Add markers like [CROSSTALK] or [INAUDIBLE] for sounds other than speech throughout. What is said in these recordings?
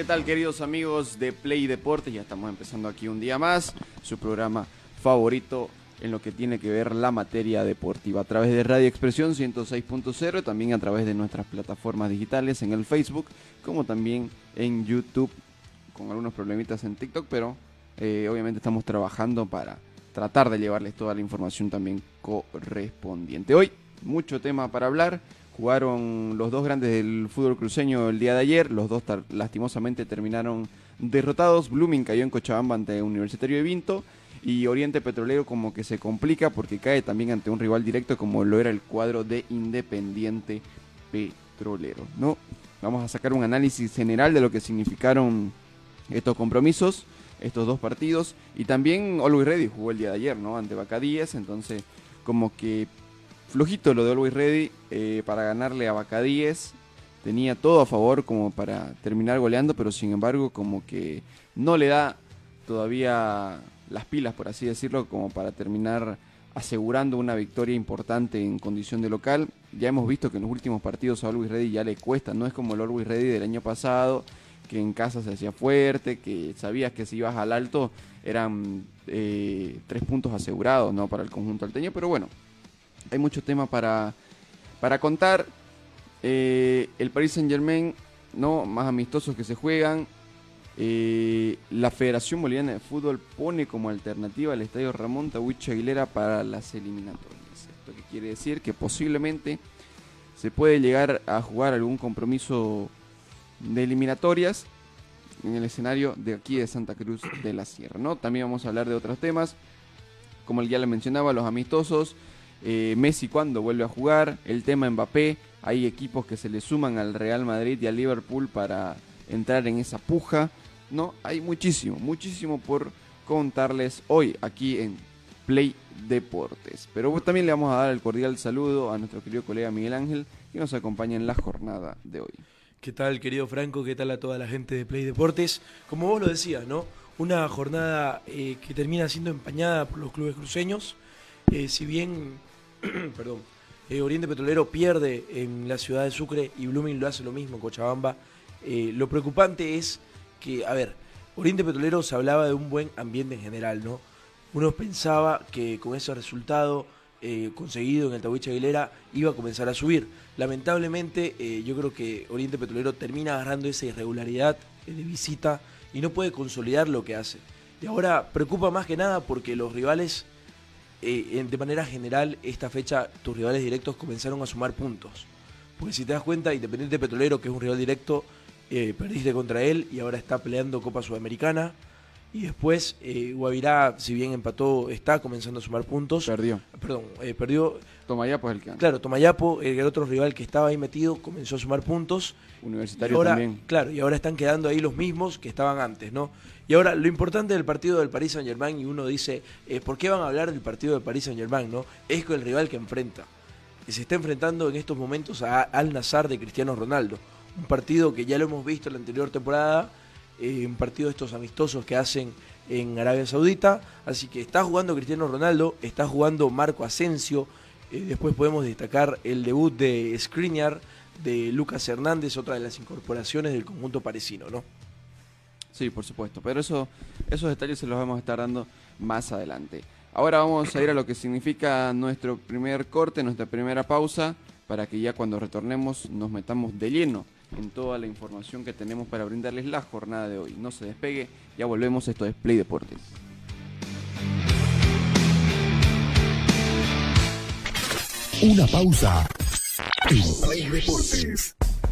¿Qué tal, queridos amigos de Play Deportes? Ya estamos empezando aquí un día más, su programa favorito en lo que tiene que ver la materia deportiva, a través de Radio Expresión 106.0, también a través de nuestras plataformas digitales en el Facebook, como también en YouTube, con algunos problemitas en TikTok, pero eh, obviamente estamos trabajando para tratar de llevarles toda la información también correspondiente. Hoy, mucho tema para hablar. Jugaron los dos grandes del fútbol cruceño el día de ayer. Los dos lastimosamente terminaron derrotados. Blooming cayó en Cochabamba ante Universitario de Vinto. Y Oriente Petrolero como que se complica porque cae también ante un rival directo como lo era el cuadro de Independiente Petrolero. ¿no? Vamos a sacar un análisis general de lo que significaron estos compromisos, estos dos partidos. Y también Always Ready jugó el día de ayer, ¿no? Ante Bacadíes. Entonces, como que flojito lo de Always Ready eh, para ganarle a Bacadíes. Tenía todo a favor como para terminar goleando, pero sin embargo como que no le da todavía las pilas, por así decirlo, como para terminar asegurando una victoria importante en condición de local. Ya hemos visto que en los últimos partidos a Always Ready ya le cuesta, no es como el Always Ready del año pasado, que en casa se hacía fuerte, que sabías que si ibas al alto eran eh, tres puntos asegurados ¿no? para el conjunto alteño, pero bueno, hay mucho tema para, para contar. Eh, el Paris Saint Germain, ¿no? más amistosos que se juegan. Eh, la Federación Boliviana de Fútbol pone como alternativa al Estadio Ramón Tawich Aguilera para las eliminatorias. Esto que quiere decir que posiblemente se puede llegar a jugar algún compromiso de eliminatorias en el escenario de aquí de Santa Cruz de la Sierra. ¿no? También vamos a hablar de otros temas, como ya le mencionaba, los amistosos, eh, Messi cuando vuelve a jugar, el tema Mbappé, hay equipos que se le suman al Real Madrid y al Liverpool para entrar en esa puja, ¿no? Hay muchísimo, muchísimo por contarles hoy aquí en Play Deportes. Pero también le vamos a dar el cordial saludo a nuestro querido colega Miguel Ángel, que nos acompaña en la jornada de hoy. ¿Qué tal, querido Franco? ¿Qué tal a toda la gente de Play Deportes? Como vos lo decías, ¿no? Una jornada eh, que termina siendo empañada por los clubes cruceños. Eh, si bien, [CLEARS THROAT] perdón, eh, Oriente Petrolero pierde en la ciudad de Sucre y Blooming lo hace lo mismo en Cochabamba, eh, lo preocupante es que, a ver, Oriente Petrolero se hablaba de un buen ambiente en general, ¿no? Uno pensaba que con ese resultado eh, conseguido en el Tahuiche Aguilera iba a comenzar a subir. Lamentablemente, yo creo que Oriente Petrolero termina agarrando esa irregularidad de visita y no puede consolidar lo que hace. Y ahora preocupa más que nada porque los rivales, eh, de manera general, esta fecha, tus rivales directos comenzaron a sumar puntos. Porque si te das cuenta, Independiente Petrolero, que es un rival directo, eh, perdiste contra él y ahora está peleando Copa Sudamericana. Y después, eh, Guavirá, si bien empató, está comenzando a sumar puntos. Perdió. Perdón, eh, perdió. Toma ya, pues el que Claro, Tomayapo, el otro rival que estaba ahí metido, comenzó a sumar puntos. Y Universitario ahora, también. Claro, y ahora están quedando ahí los mismos que estaban antes, ¿no? Y ahora, lo importante del partido del Paris Saint Germain, y uno dice, eh, ¿por qué van a hablar del partido del Paris Saint Germain, no? Es con el rival que enfrenta. Y se está enfrentando en estos momentos a Al Nazar de Cristiano Ronaldo. Un partido que ya lo hemos visto en la anterior temporada, eh, un partido de estos amistosos que hacen en Arabia Saudita. Así que está jugando Cristiano Ronaldo, está jugando Marco Asensio. eh, después podemos destacar el debut de Skriniar, de Lucas Hernández, otra de las incorporaciones del conjunto parisino, ¿no? Sí, por supuesto. Pero eso, esos detalles se los vamos a estar dando más adelante. Ahora vamos a ir a lo que significa nuestro primer corte, nuestra primera pausa, para que ya cuando retornemos nos metamos de lleno en toda la información que tenemos para brindarles la jornada de hoy. No se despegue, ya volvemos, esto es Play Deportes. Una pausa en Play Deportes.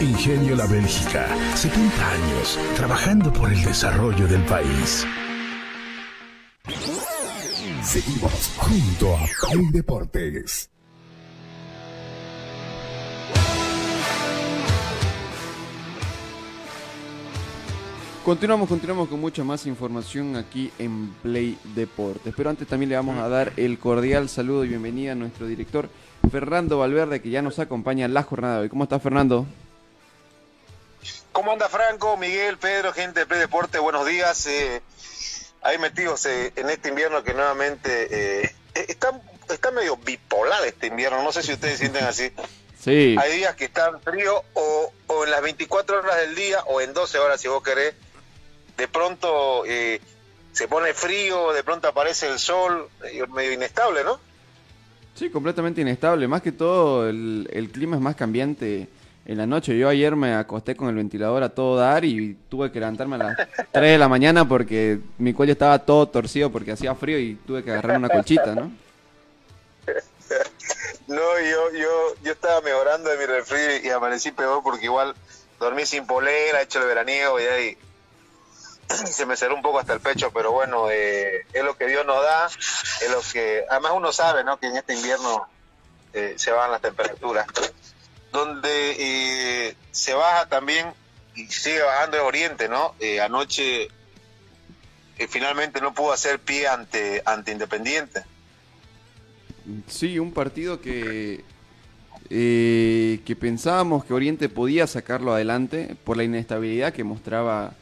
Ingenio La Bélgica, 70 años trabajando por el desarrollo del país. Seguimos junto a Play Deportes. Continuamos, continuamos con mucha más información aquí en Play Deportes. Pero antes también le vamos a dar el cordial saludo y bienvenida a nuestro director Fernando Valverde, que ya nos acompaña en la jornada de hoy. ¿Cómo está Fernando? ¿Cómo anda Franco, Miguel, Pedro, gente de Play Deporte? Buenos días. Eh, ahí metidos eh, en este invierno que nuevamente eh, está, está medio bipolar este invierno. No sé si ustedes sienten así. Sí. Hay días que están frío o, o en las 24 horas del día o en 12 horas si vos querés. De pronto eh, se pone frío, de pronto aparece el sol, eh, medio inestable, ¿no? Sí, completamente inestable. Más que todo, el, el clima es más cambiante en la noche. Yo ayer me acosté con el ventilador a todo dar y tuve que levantarme a las [LAUGHS] 3 de la mañana porque mi cuello estaba todo torcido porque hacía frío y tuve que agarrar una colchita, ¿no? [LAUGHS] No, yo, yo, yo estaba mejorando de mi resfrío y amanecí peor porque igual dormí sin polera, hecho el veraniego y ahí [CLEARS THROAT] se me cerró un poco hasta el pecho, pero bueno, eh, es lo que Dios nos da, es lo que, además uno sabe, ¿no? Que en este invierno eh, se bajan las temperaturas, donde eh, se baja también y sigue bajando el Oriente, ¿no? Eh, anoche eh, finalmente no pudo hacer pie ante, ante Independiente. Sí, un partido que, eh, que pensábamos que Oriente podía sacarlo adelante por la inestabilidad que mostraba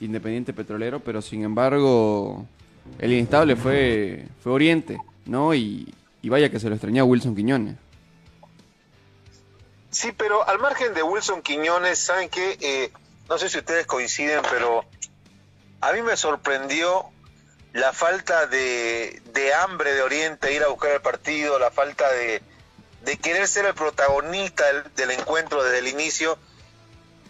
Independiente Petrolero, pero sin embargo el inestable fue, fue Oriente, ¿no? Y, y vaya que se lo extrañó a Wilson Quiñones. Sí, pero al margen de Wilson Quiñones, ¿saben qué? Eh, no sé si ustedes coinciden, pero a mí me sorprendió la falta de, de hambre de Oriente, ir a buscar el partido, la falta de, de querer ser el protagonista del, del encuentro desde el inicio,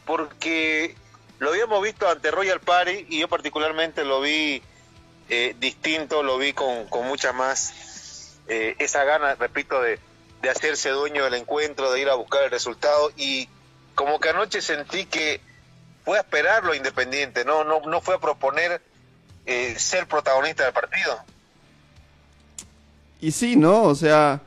porque lo habíamos visto ante Royal Party y yo particularmente lo vi eh, distinto, lo vi con, con mucha más eh, esa gana, repito, de, de hacerse dueño del encuentro, de ir a buscar el resultado y como que anoche sentí que fue a esperarlo Independiente, no, no, no fue a proponer eh, ser protagonista del partido. Y sí, ¿no? O sea,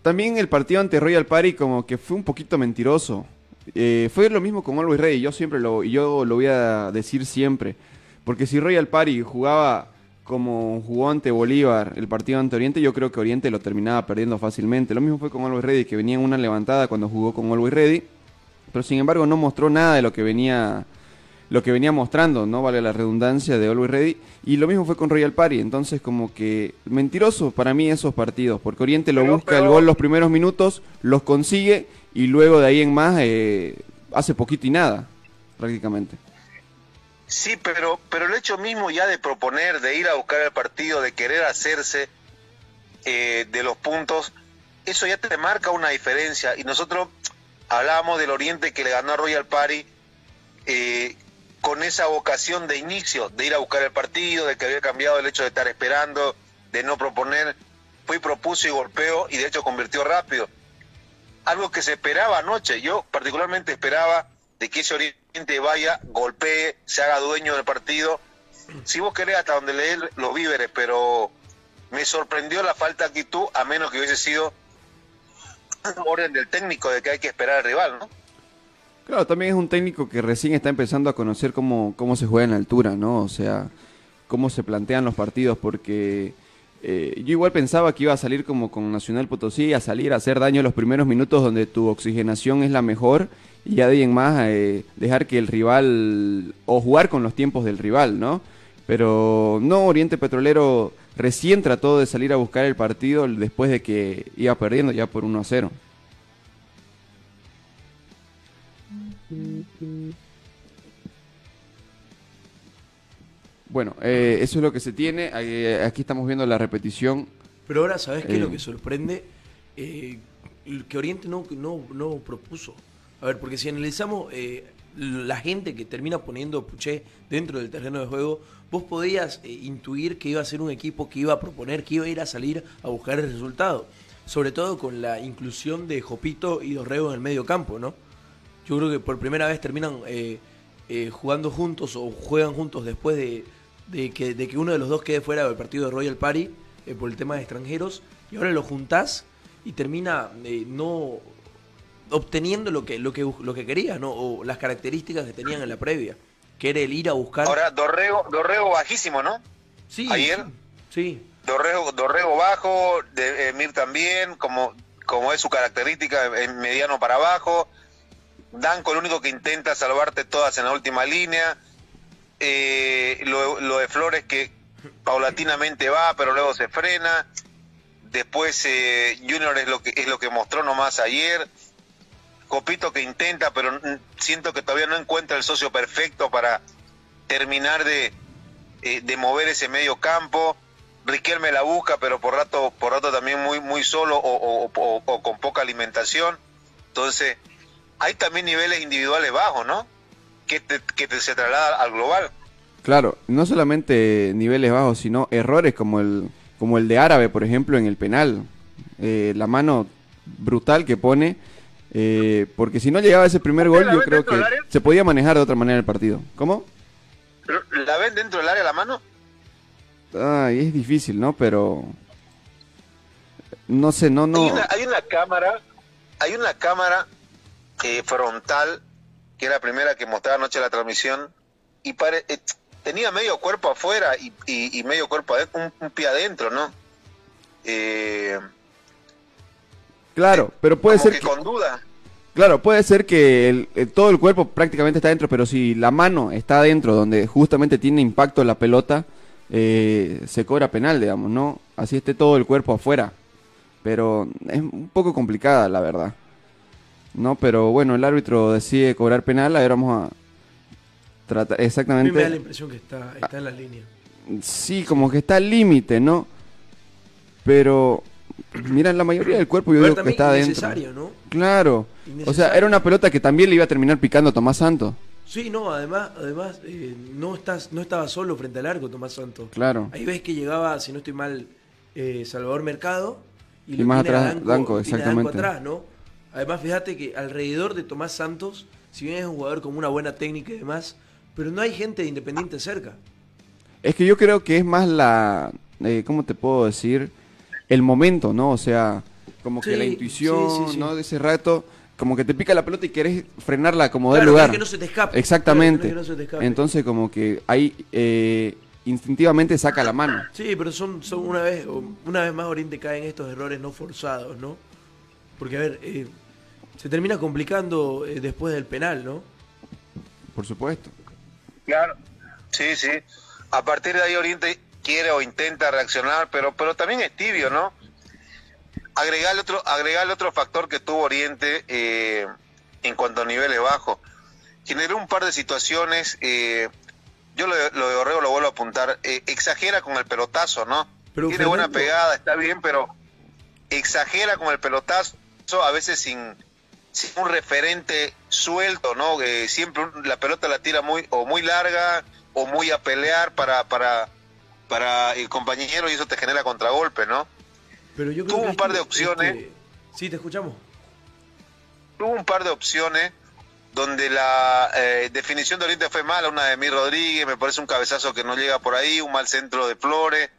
también el partido ante Royal Party como que fue un poquito mentiroso. Eh, fue lo mismo con Always Ready, yo siempre lo, yo lo voy a decir siempre. Porque si Royal Party jugaba como jugó ante Bolívar el partido ante Oriente, yo creo que Oriente lo terminaba perdiendo fácilmente. Lo mismo fue con Always Ready, que venía en una levantada cuando jugó con Always Ready. Pero sin embargo no mostró nada de lo que venía lo que venía mostrando, no vale la redundancia de Always Ready. Y lo mismo fue con Royal Party. Entonces, como que mentiroso para mí esos partidos. Porque Oriente lo Pero- busca el gol los primeros minutos, los consigue y luego de ahí en más eh, hace poquito y nada, prácticamente. Sí, pero, pero el hecho mismo ya de proponer, de ir a buscar el partido, de querer hacerse eh, de los puntos, eso ya te marca una diferencia. Y nosotros hablábamos del Oriente que le ganó a Royal Party eh, con esa vocación de inicio, de ir a buscar el partido, de que había cambiado el hecho de estar esperando, de no proponer. Fue propuso y golpeó y de hecho convirtió rápido. Algo que se esperaba anoche. Yo particularmente esperaba de que ese Oriente vaya, golpee, se haga dueño del partido. Si vos querés, hasta donde le dé los víveres, pero me sorprendió la falta de actitud, a menos que hubiese sido orden del técnico de que hay que esperar al rival, ¿no? Claro, también es un técnico que recién está empezando a conocer cómo, cómo se juega en la altura, ¿no? O sea, cómo se plantean los partidos, porque eh, yo igual pensaba que iba a salir como con Nacional Potosí, a salir a hacer daño en los primeros minutos donde tu oxigenación es la mejor y ya de ahí en más eh, dejar que el rival, o jugar con los tiempos del rival, ¿no? Pero no, Oriente Petrolero recién trató de salir a buscar el partido después de que iba perdiendo ya por 1 a 0. Bueno, eh, eso es lo que se tiene. Eh, Aquí estamos viendo la repetición. Pero ahora, ¿sabes qué es Eh. lo que sorprende? Eh, que Oriente no, no, no propuso. A ver, porque si analizamos eh, la gente que termina poniendo Puché dentro del terreno de juego, vos podías eh, intuir que iba a ser un equipo que iba a proponer, que iba a ir a salir a buscar el resultado. Sobre todo con la inclusión de Jopito y Dorrego en el medio campo, ¿no? Yo creo que por primera vez terminan eh, eh, jugando juntos o juegan juntos después de, de que, de que uno de los dos quede fuera del partido de Royal Party eh, por el tema de extranjeros y ahora lo juntás y termina eh, no obteniendo lo que, lo que lo que quería, ¿no? O las características que tenían en la previa, que era el ir a buscar. Ahora, Dorrego, Dorrego bajísimo, ¿no? sí, ayer- Sí. Dorrego, Dorrego bajo, de, Emir también, como, como es su característica, en mediano para abajo. Danco el único que intenta salvarte todas en la última línea. Eh, lo, de Flores que paulatinamente va, pero luego se frena. Después eh, Junior es lo que es lo que mostró nomás ayer. Copito que intenta, pero siento que todavía no encuentra el socio perfecto para terminar de, eh, de mover ese medio campo. Riquelme la busca, pero por rato, por rato también muy, muy solo o- o con poca alimentación. Entonces, hay también niveles individuales bajos, ¿no? Que, te- que te- se traslada al global. Claro, no solamente niveles bajos, sino errores como el, como el de Árabe, por ejemplo, en el penal. Eh, la mano brutal que pone. eh, porque si no llegaba ese primer gol, ¿La yo creo que se podía manejar de otra manera el partido. ¿Cómo? ¿La ven dentro del área la mano? Ay, es difícil, ¿no? Pero. No sé, no, no. Hay, una, hay una cámara, hay una cámara eh, frontal, que era la primera que mostraba anoche la transmisión, y pare- eh, tenía medio cuerpo afuera y, y- y medio cuerpo adentro, un, un pie adentro, ¿no? Eh, Claro, pero puede como ser que con duda. claro, puede ser que el- el- todo el cuerpo prácticamente está dentro, pero si la mano está adentro, donde justamente tiene impacto la pelota, eh, se cobra penal, digamos, ¿no? Así esté todo el cuerpo afuera. Pero es un poco complicada, la verdad. No, pero bueno, el árbitro decide cobrar penal, ahora vamos a tratar A mí me da la exactamente. impresión que está, está en la línea. Sí, como que está al límite, ¿no? Pero mira, la mayoría del cuerpo yo Pero digo que está adentro. ¿no? Claro. O sea, era una pelota que también le iba a terminar picando a Tomás Santos. Sí, no, además, además eh, no estás, no estaba solo frente al arco Tomás Santos. Claro. Ahí ves que llegaba, si no estoy mal, eh, Salvador Mercado y, Y lo más atrás, Danco, exactamente. atrás, ¿no? Además, fíjate que alrededor de Tomás Santos, si bien es un jugador con una buena técnica y demás, pero no hay gente de Independiente cerca. Es que yo creo que es más la, eh, ¿cómo te puedo decir? El momento, ¿no? O sea, como que la intuición, sí, sí, sí. ¿no? De ese rato, como que te pica la pelota y querés frenarla como del Claro, lugar. querés que no se te escape. Exactamente. Claro, querés que no se te escape. Entonces como que ahí eh, instintivamente saca la mano. Sí, pero son, son una vez una vez más Oriente cae en estos errores no forzados, ¿no? Porque, a ver, eh, se termina complicando eh, después del penal, ¿no? Por supuesto. Claro. Sí, sí. A partir de ahí Oriente quiere o intenta reaccionar, pero pero también es tibio, ¿no? Agregarle otro, agregarle otro factor que tuvo Oriente eh, en cuanto a niveles bajos. Generó un par de situaciones, eh, yo lo, de- lo de Orrego lo vuelvo a apuntar, eh, exagera con el pelotazo, ¿no? Pero, Tiene buena pegada, está bien, pero exagera con el pelotazo, a veces sin un referente suelto, ¿no? Eh, siempre la pelota la tira muy o muy larga o muy a pelear para para para el compañero y eso te genera contragolpe, ¿no? Pero yo creo Tuvo que un par de opciones. este- Sí, te escuchamos. Tuvo un par de opciones donde la eh, definición de Oriente fue mala, una de Mi Rodríguez, me parece un cabezazo que no llega por ahí, un mal centro de Flores.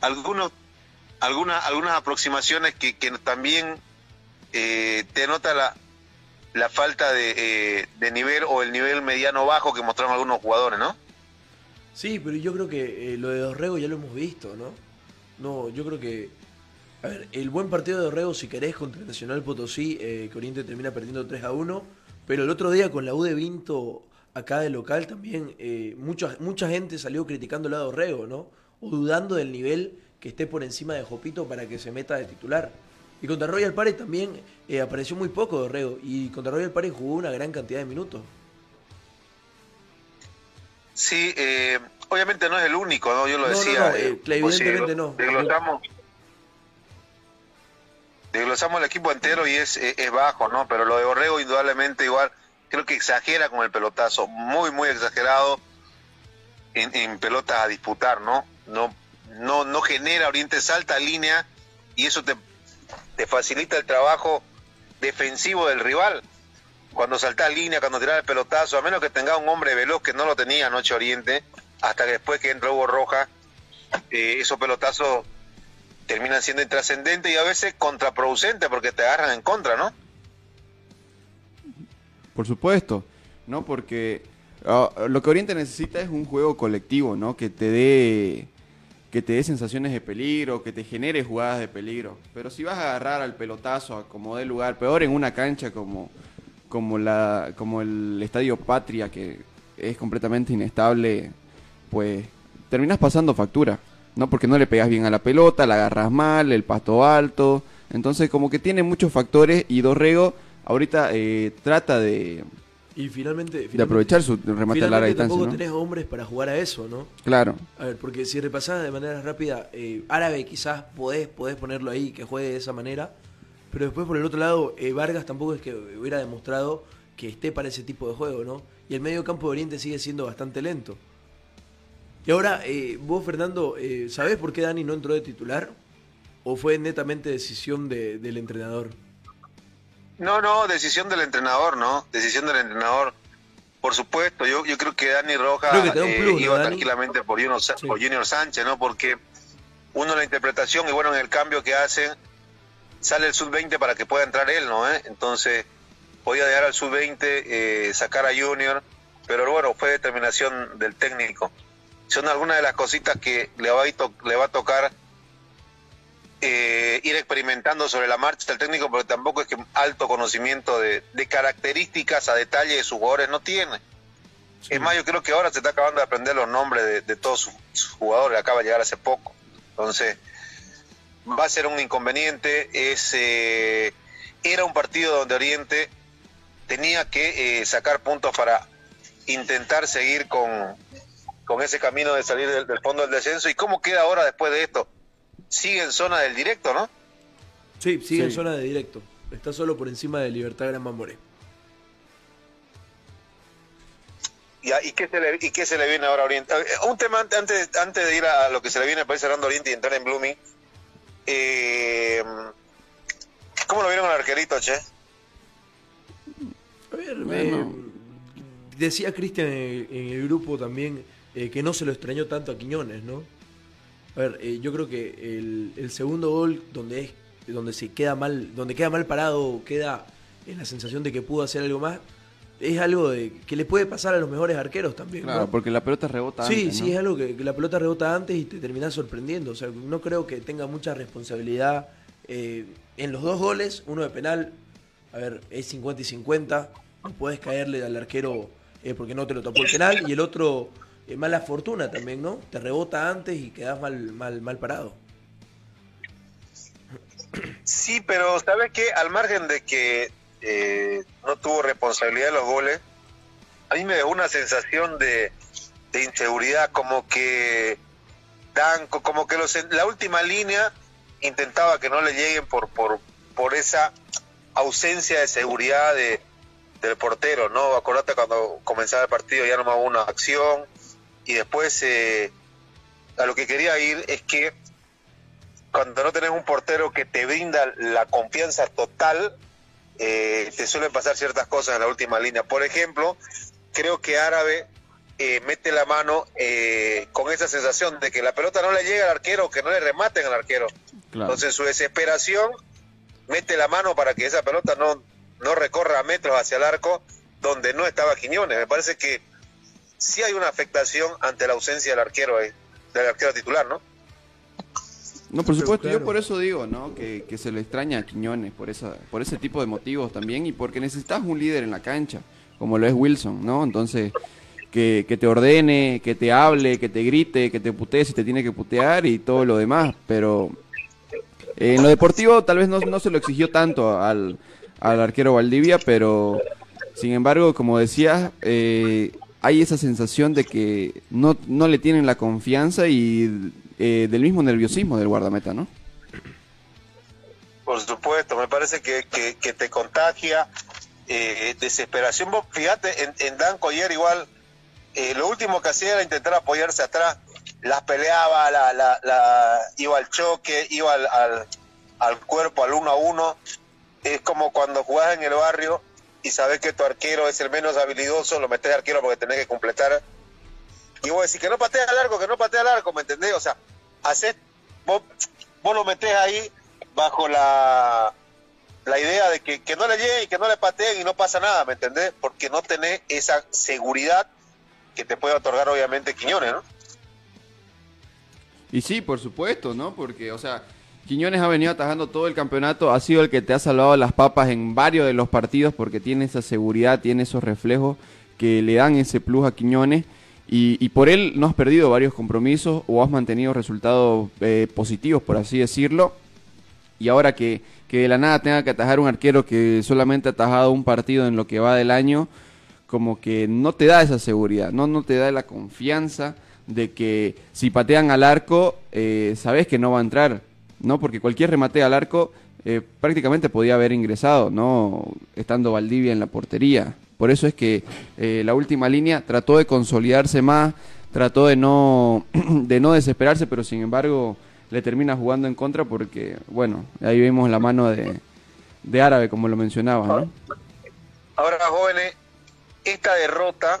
Algunos algunas algunas aproximaciones que, que también eh, te nota la, la falta de, eh, de nivel o el nivel mediano bajo que mostraron algunos jugadores, ¿no? Sí, pero yo creo que eh, lo de Dorrego ya lo hemos visto, ¿no? No, yo creo que. A ver, el buen partido de Dorrego, si querés, contra Nacional Potosí, eh, que Oriente termina perdiendo 3 a 1. Pero el otro día con la U de Vinto, acá de local, también eh, mucha, mucha gente salió criticando a Dorrego, ¿no? O dudando del nivel que esté por encima de Jopito para que se meta de titular. Y contra Royal Pare también eh, apareció muy poco Dorrego. Y contra Royal Pare jugó una gran cantidad de minutos. Sí, eh, obviamente no es el único, ¿no? Yo lo No, no, decía. no, eh, evidentemente no. Desglosamos, desglosamos el equipo entero y es, es, bajo, ¿no? Pero lo de Borrego, indudablemente, igual, creo que exagera con el pelotazo. Muy, muy exagerado en, en pelotas a disputar, ¿no? No, no, no genera Oriente salta línea y eso te, te facilita el trabajo defensivo del rival. Cuando salta línea, cuando tiras el pelotazo, a menos que tenga un hombre veloz que no lo tenía anoche Oriente, hasta que después que entra Hugo Roja, eh, esos pelotazos terminan siendo intrascendentes y a veces contraproducentes porque te agarran en contra, ¿no? Por supuesto, ¿no? Porque ah, lo que Oriente necesita es un juego colectivo, ¿no? Que te dé que te dé sensaciones de peligro, que te genere jugadas de peligro. Pero si vas a agarrar al pelotazo a como dé lugar, peor en una cancha como como la como el Estadio Patria que es completamente inestable, pues terminas pasando factura, ¿no? Porque no le pegas bien a la pelota, la agarras mal, el pasto alto. Entonces, como que tiene muchos factores y Dorrego ahorita eh, trata de, Y finalmente. de finalmente- aprovechar su remate a larga distancia, tampoco ¿no? tenés hombres para jugar a eso, ¿no? Claro. A ver, porque si repasás de manera rápida, eh, árabe quizás podés, podés ponerlo ahí, que juegue de esa manera. Pero después por el otro lado, eh, Vargas tampoco es que hubiera demostrado que esté para ese tipo de juego, ¿no? Y el medio campo de Oriente sigue siendo bastante lento. Y ahora, eh, vos, Fernando, eh, ¿sabés por qué Dani no entró de titular? ¿O fue netamente decisión de- del entrenador? No, no, decisión del entrenador, ¿no? Decisión del entrenador. Por supuesto, yo, yo creo que Dani Roja que eh, plus, ¿no, iba Dani? tranquilamente por Junior, Sí. por Junior Sánchez, ¿no? Porque uno la interpretación y bueno, en el cambio que hacen, sale el sub-20 para que pueda entrar él, ¿no? ¿Eh? Entonces, podía dejar al sub-20, eh, sacar a Junior, pero bueno, fue determinación del técnico. Son algunas de las cositas que le va a, to- le va a tocar eh, ir experimentando sobre la marcha el técnico, pero tampoco es que alto conocimiento de, de características a detalle de sus jugadores no tiene. Es más, yo creo que ahora se está acabando de aprender los nombres de, de todos sus, sus jugadores, acaba de llegar hace poco. Entonces, va a ser un inconveniente. Es, eh, era un partido donde Oriente tenía que eh, sacar puntos para intentar seguir con, con ese camino de salir del, del fondo del descenso. ¿Y cómo queda ahora después de esto? Sigue en zona del directo, ¿no? Sí, sigue en zona de directo. Está solo por encima de Libertad Gran Mamoré. ¿Y, a- y qué, se le, ¿Y qué se le viene ahora a Oriente? Eh, Un tema ante- antes, antes de ir a lo que se le viene para ir cerrando Oriente y entrar en Blooming. Eh, ¿Cómo lo vieron al arquerito, che? A ver, Bueno. eh, decía Cristian en, en el grupo también eh, que no se lo extrañó tanto a Quiñones, ¿no? A ver, eh, yo creo que el, el segundo gol donde es donde se queda mal, donde queda mal parado, queda en la sensación de que pudo hacer algo más, es algo de que le puede pasar a los mejores arqueros también, ¿no? Claro, porque la pelota rebota Sí, antes, sí, ¿no? es algo que, que la pelota rebota antes y te terminás sorprendiendo. O sea, no creo que tenga mucha responsabilidad eh, en los dos goles. Uno de penal, a ver, es 50 y 50. No puedes caerle al arquero eh, porque no te lo tapó el penal. Y el otro, eh, mala fortuna también, ¿no? Te rebota antes y quedás mal, mal, mal parado. Sí, pero ¿sabes qué? Al margen de que eh, no tuvo responsabilidad de los goles, a mí me dejó una sensación de, de inseguridad, como que dan, co- como que los, la última línea intentaba que no le lleguen por, por, por esa ausencia de seguridad de, del portero, ¿no? Acordate cuando comenzaba el partido ya no hubo una acción y después eh, a lo que quería ir es que cuando no tenés un portero que te brinda la confianza total, eh, te suelen pasar ciertas cosas en la última línea. Por ejemplo, creo que Árabe eh, mete la mano eh, con esa sensación de que la pelota no le llega al arquero, que no le rematen al arquero. Claro. Entonces su desesperación mete la mano para que esa pelota no, no recorra metros hacia el arco donde no estaba Quiñones. Me parece que sí hay una afectación ante la ausencia del arquero, ahí, del arquero titular, ¿no? No, por supuesto, claro. yo por eso digo, ¿no? Que, que se le extraña a Quiñones por esa, por ese tipo de motivos también y porque necesitas un líder en la cancha, como lo es Wilson, ¿no? Entonces, que, que te ordene, que te hable, que te grite, que te putee si te tiene que putear y todo lo demás, pero eh, en lo deportivo tal vez no, no se lo exigió tanto al, al arquero Valdivia, pero sin embargo, como decías, eh, hay esa sensación de que no, no le tienen la confianza y eh, del mismo nerviosismo del guardameta, ¿no? Por supuesto, me parece que, que, te contagia eh, desesperación. Vos fíjate, en, en Dan Collier igual, eh, lo último que hacía era intentar apoyarse atrás, las peleaba, la, la, la- iba al choque, iba al, al, al cuerpo, al uno a uno. Es como cuando jugás en el barrio y sabes que tu arquero es el menos habilidoso, lo metes arquero porque tenés que completar. Y vos decís que no patea al arco, que no patea al arco, ¿me entendés? O sea, haces, vos, vos lo metés ahí bajo la, la idea de que, que no le lleguen y que no le pateen y no pasa nada, ¿me entendés? Porque no tenés esa seguridad que te puede otorgar obviamente Quiñones, ¿no? Y sí, por supuesto, ¿no? Porque, o sea, Quiñones ha venido atajando todo el campeonato, ha sido el que te ha salvado las papas en varios de los partidos porque tiene esa seguridad, tiene esos reflejos que le dan ese plus a Quiñones. Y, por él no has perdido varios compromisos o has mantenido resultados eh, positivos, por así decirlo. Y ahora que, de la nada tenga que atajar un arquero que solamente ha atajado un partido en lo que va del año, como que no te da esa seguridad, no, no te da la confianza de que si patean al arco, eh, sabes que no va a entrar, ¿no? Porque cualquier remate al arco eh, prácticamente podía haber ingresado, ¿no? Estando Valdivia en la portería. Por eso es que eh, la última línea trató de consolidarse más, trató de no, [CLEARS THROAT] de no desesperarse, pero sin embargo le termina jugando en contra porque, bueno, ahí vimos la mano de, de Árabe, como lo mencionaba, ¿no? Ahora, jóvenes, esta derrota,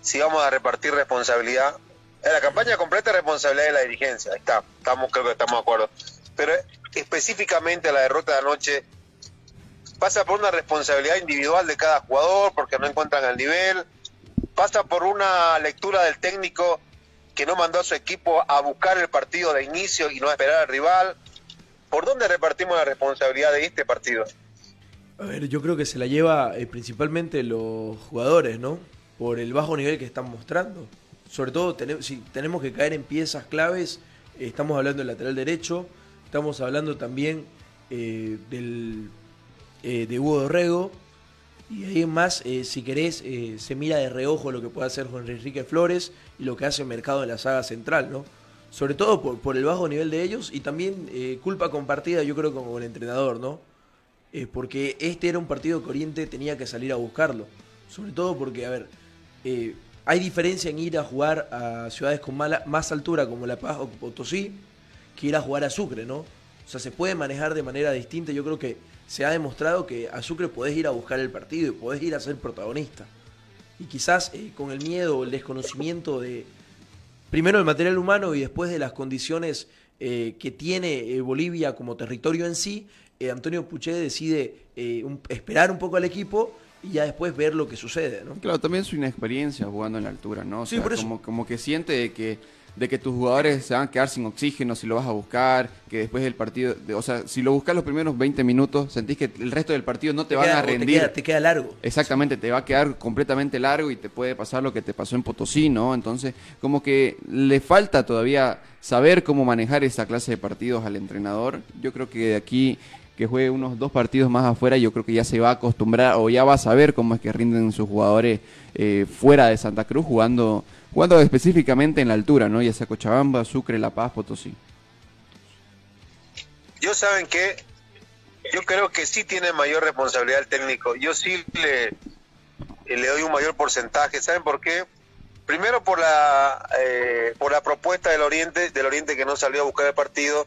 si vamos a repartir responsabilidad, en la campaña completa es responsabilidad de la dirigencia, está, estamos, creo que estamos de acuerdo. Pero específicamente la derrota de anoche pasa por una responsabilidad individual de cada jugador, porque no encuentran el nivel, pasa por una lectura del técnico que no mandó a su equipo a buscar el partido de inicio y no a esperar al rival. ¿Por dónde repartimos la responsabilidad de este partido? A ver, yo creo que se la lleva eh, principalmente los jugadores, ¿no? Por el bajo nivel que están mostrando. Sobre todo, tenemos, si tenemos que caer en piezas claves, eh, estamos hablando del lateral derecho, estamos hablando también eh, del, eh, de Hugo Dorrego, y ahí más, eh, si querés, eh, se mira de reojo lo que puede hacer Juan Enrique Flores y lo que hace Mercado en la saga central, ¿no? Sobre todo por, por el bajo nivel de ellos y también culpa compartida, yo creo, con el entrenador, ¿no? Porque este era un partido que Oriente tenía que salir a buscarlo. Sobre todo porque, a ver, hay diferencia en ir a jugar a ciudades con mala- más altura como La Paz o Potosí que ir a jugar a Sucre, ¿no? O sea, se puede manejar de manera distinta. Yo creo que se ha demostrado que a Sucre podés ir a buscar el partido y podés ir a ser protagonista. Y quizás eh, con el miedo o el desconocimiento de, primero el material humano y después de las condiciones eh, que tiene eh, Bolivia como territorio en sí, eh, Antonio Puché decide un- esperar un poco al equipo y ya después ver lo que sucede, ¿no? Claro, también su inexperiencia jugando en la altura, ¿no? O Sí, sea, por eso. Como, como que siente que, de que tus jugadores se van a quedar sin oxígeno si lo vas a buscar, que después del partido, de- o sea, si lo buscas los primeros 20 minutos, sentís que el resto del partido no te, van queda- a o te rendir. queda- te queda largo. Exactamente, te va a quedar completamente largo y te puede pasar lo que te pasó en Potosí, ¿no? Entonces, como que le falta todavía saber cómo manejar esa clase de partidos al entrenador. Yo creo que de aquí que juegue unos dos partidos más afuera, yo creo que ya se va a acostumbrar o ya va a saber cómo es que rinden sus jugadores eh, fuera de Santa Cruz jugando jugando específicamente en la altura, ¿no? Ya sea Cochabamba, Sucre, La Paz, Potosí. Yo saben que yo creo que sí tiene mayor responsabilidad el técnico. Yo sí le, le doy un mayor porcentaje. ¿Saben por qué? Primero por la eh, por la propuesta del Oriente, del Oriente que no salió a buscar el partido.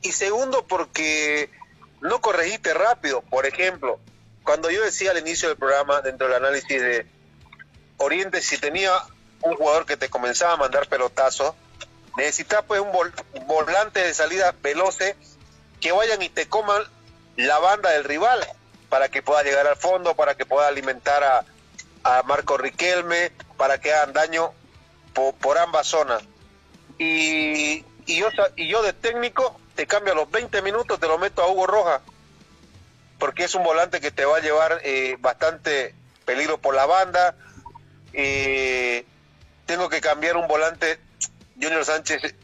Y segundo porque no corregiste rápido. Por ejemplo, cuando yo decía al inicio del programa, dentro del análisis de Oriente, si tenía un jugador que te comenzaba a mandar pelotazos, necesitas pues un vol- volante de salida veloces que vayan y te coman la banda del rival para que pueda llegar al fondo, para que pueda alimentar a, a Marco Riquelme, para que hagan daño po- por, ambas zonas. Y, y, yo, y yo de técnico te cambio a los 20 minutos, te lo meto a Hugo Roja, porque es un volante que te va a llevar eh, bastante peligro por la banda. Eh, tengo que cambiar un volante, Junior Sánchez,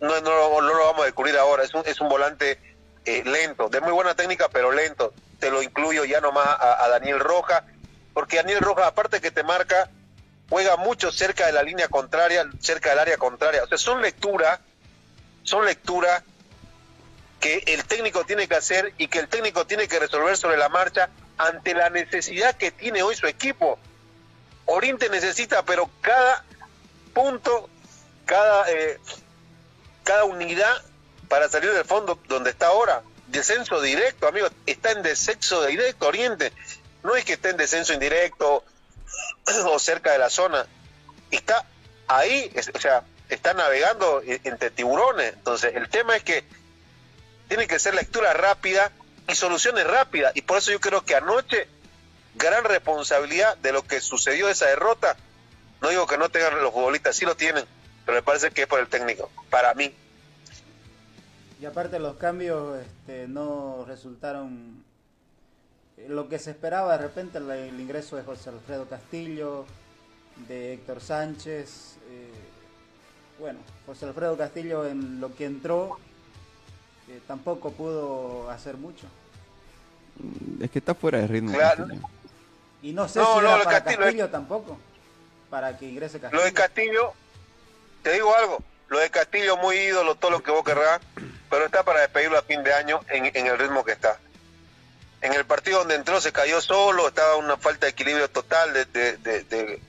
no, lo vamos a descubrir ahora, es un, es un volante eh, lento, de muy buena técnica, pero lento. Te lo incluyo ya nomás a, a Daniel Roja, porque Daniel Roja, aparte que te marca, juega mucho cerca de la línea contraria, cerca del área contraria. O sea, son lecturas, son lecturas que el técnico tiene que hacer y que el técnico tiene que resolver sobre la marcha ante la necesidad que tiene hoy su equipo. Oriente necesita, pero cada punto, cada, eh, cada unidad para salir del fondo donde está ahora. Descenso directo, amigo, está en descenso directo Oriente. No es que esté en descenso indirecto [CLEARS THROAT] o cerca de la zona. Está ahí, es- o sea, está navegando e- entre tiburones. Entonces, el tema es que tiene que ser lectura rápida y soluciones rápidas. Y por eso yo creo que anoche, gran responsabilidad de lo que sucedió esa derrota. No digo que no tengan los futbolistas, sí lo tienen, pero me parece que es por el técnico, para mí. Y aparte los cambios este, no resultaron eh, lo que se esperaba de repente el, el ingreso de José Alfredo Castillo, de Héctor Sánchez. eh, bueno, José Alfredo Castillo en lo que entró eh, tampoco pudo hacer mucho. Es que está fuera de ritmo. Claro. Castillo. Y no sé No, si no, era para Castillo- Castillo tampoco, para que ingrese Castillo. Lo de Castillo, te digo algo, lo de Castillo muy ídolo, todo lo que vos querrás, pero está para despedirlo a fin de año en, en el ritmo que está. En el partido donde entró se cayó solo, estaba una falta de equilibrio total de, de, de-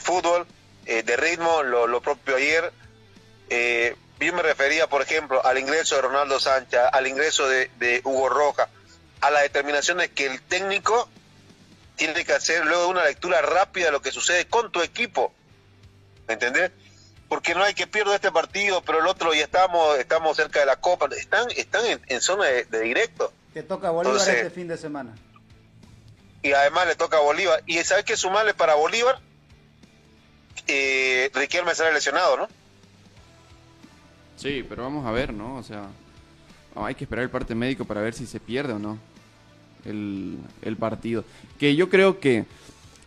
fútbol, eh, de ritmo, lo, lo propio ayer. Eh, yo me refería, por ejemplo, al ingreso de Ronaldo Sánchez, al ingreso de, de Hugo Roja, a las determinaciones que el técnico tiene que hacer luego una lectura rápida de lo que sucede con tu equipo. ¿Me entendés? Porque no hay que pierda este partido, pero el otro ya estamos, estamos cerca de la Copa. Están, están en, en zona de, de directo. Te toca Bolívar Entonces- este fin de semana. Y además le toca a Bolívar. Y sabes que sumarle para Bolívar, eh, Riquelme sale lesionado, ¿no? Sí, pero vamos a ver, ¿no? O sea, hay que esperar el parte médico para ver si se pierde o no el, el partido. Que yo creo que,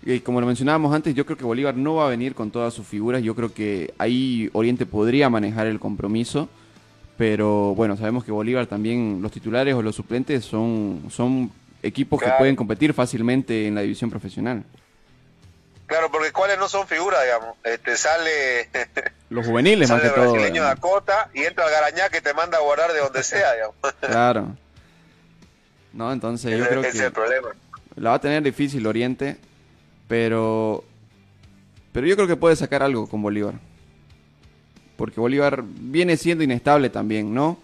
eh, como lo mencionábamos antes, yo creo que Bolívar no va a venir con todas sus figuras. Yo creo que ahí Oriente podría manejar el compromiso. Pero bueno, sabemos que Bolívar también, los titulares o los suplentes son, son equipos que pueden competir fácilmente en la división profesional. Claro, porque cuáles no son figuras, digamos. Este, sale [LAUGHS] Los juveniles más que el todo. brasileño de Acota y entra el Garañá que te manda a guardar de donde sea, digamos. [LAUGHS] Claro. No, entonces yo creo ese es el que problema. La va a tener difícil Oriente, pero pero yo creo que puede sacar algo con Bolívar. Porque Bolívar viene siendo inestable también, ¿no?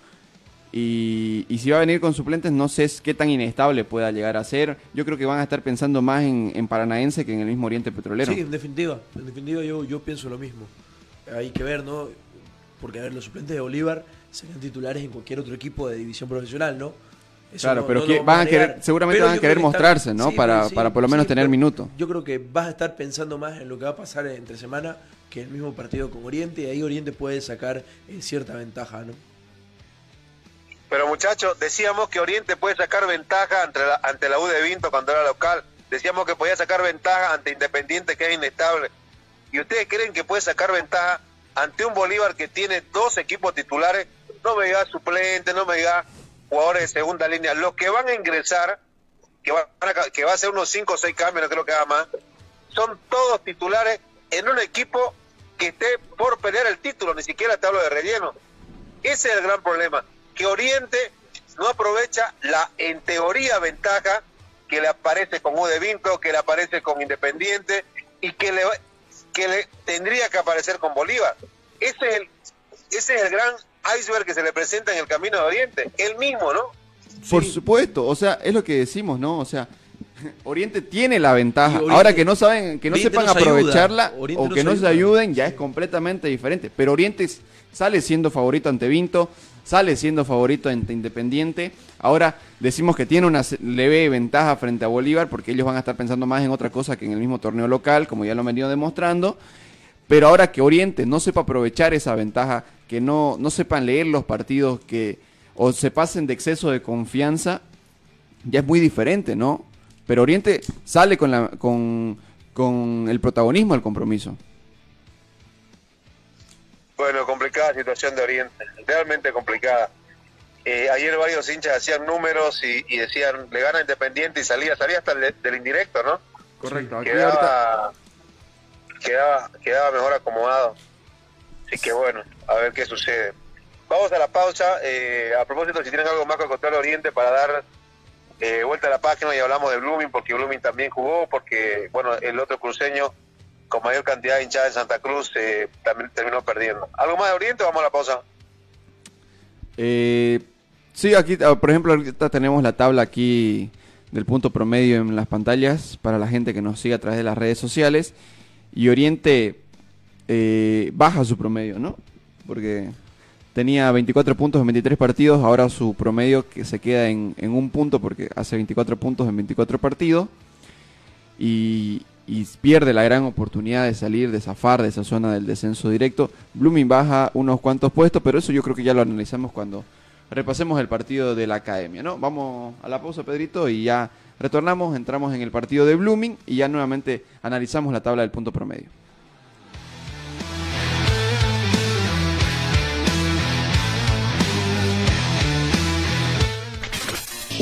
Y, y si va a venir con suplentes, no sé qué tan inestable pueda llegar a ser. Yo creo que van a estar pensando más en, en Paranaense que en el mismo Oriente Petrolero. Sí, en definitiva, en definitiva yo, yo pienso lo mismo. Hay que ver, ¿no? Porque a ver, los suplentes de Bolívar serían titulares en cualquier otro equipo de división profesional, ¿no? Eso Claro, no- pero no que van a querer- seguramente Pero van a querer mostrarse, ¿no? Para- para por lo menos tener pero minuto. Yo creo que vas a estar pensando más en lo que va a pasar entre semana que el mismo partido con Oriente y ahí Oriente puede sacar eh, cierta ventaja, ¿no? Pero muchachos, decíamos que Oriente puede sacar ventaja ante la, ante la U de Vinto cuando era local. Decíamos que podía sacar ventaja ante Independiente que es inestable. ¿Y ustedes creen que puede sacar ventaja ante un Bolívar que tiene dos equipos titulares? No me diga suplente, no me diga jugadores de segunda línea. Los que van a ingresar, que, van a, que va a ser unos 5 o 6 cambios, no creo que haga más, son todos titulares en un equipo que esté por pelear el título, ni siquiera te hablo de relleno. Ese es el gran problema, que Oriente no aprovecha la, en teoría, ventaja que le aparece con U de Vinto, que le aparece con Independiente y que le, que le tendría que aparecer con Bolívar. Ese es el, ese es el gran iceberg que se le presenta en el camino de Oriente, el mismo, ¿no? Por Sí. supuesto, o sea, es lo que decimos, ¿no? O sea, [LAUGHS] Oriente tiene la ventaja. Oriente- Ahora que no saben, que no Oriente sepan aprovecharla o que no se ayuden, ya es completamente diferente. Pero Oriente sale siendo favorito ante Vinto, sale siendo favorito ante Independiente. Ahora decimos que tiene una leve ventaja frente a Bolívar porque ellos van a estar pensando más en otra cosa que en el mismo torneo local, como ya lo han venido demostrando. Pero ahora que Oriente no sepa aprovechar esa ventaja, que no, no sepan leer los partidos, que o se pasen de exceso de confianza, ya es muy diferente, ¿no? Pero Oriente sale con, la, con, con el protagonismo del compromiso. Bueno, complicada situación de Oriente, realmente complicada. Eh, ayer varios hinchas hacían números y, y decían, le gana Independiente y salía, salía hasta el de- del indirecto, ¿no? Correcto. Quedaba, quedaba, quedaba mejor acomodado. Así que bueno, a ver qué sucede. Vamos a la pausa. eh, a propósito, si tienen algo más que contar Oriente para dar eh, vuelta a la página y hablamos de Blooming, porque Blooming también jugó, porque bueno, el otro cruceño con mayor cantidad de hinchada en Santa Cruz eh, también terminó perdiendo. ¿Algo más de Oriente o vamos a la pausa? Sí, aquí, ah, por ejemplo, ahorita tenemos la tabla aquí del punto promedio en las pantallas para la gente que nos sigue a través de las redes sociales. Y Oriente eh, baja su promedio, ¿no? Porque tenía 24 puntos en 23 partidos, ahora su promedio que se queda en, un punto porque hace 24 puntos en 24 partidos. Y, y pierde la gran oportunidad de salir, de zafar de esa zona del descenso directo. Blooming baja unos cuantos puestos, pero eso yo creo que ya lo analizamos cuando repasemos el partido de la academia, ¿no? Vamos a la pausa, Pedrito, y ya retornamos, entramos en el partido de Blooming y ya nuevamente analizamos la tabla del punto promedio.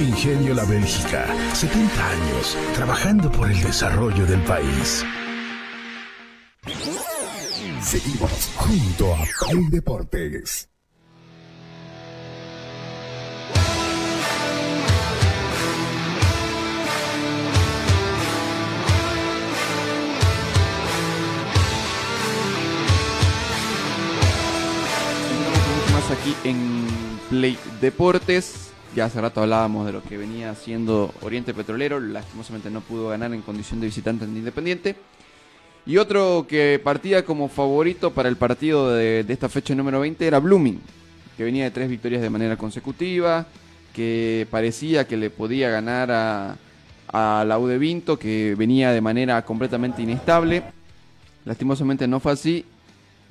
Ingenio La Bélgica, 70 años trabajando por el desarrollo del país. Seguimos junto a Play Deportes. Aquí en Play Deportes. Ya hace rato hablábamos de lo que venía haciendo Oriente Petrolero. Lastimosamente no pudo ganar en condición de visitante ante Independiente. Y otro que partía como favorito para el partido de, esta fecha número 20 era Blooming, que venía de tres victorias de manera consecutiva, que parecía que le podía ganar a, a la U de Vinto, que venía de manera completamente inestable. Lastimosamente no fue así.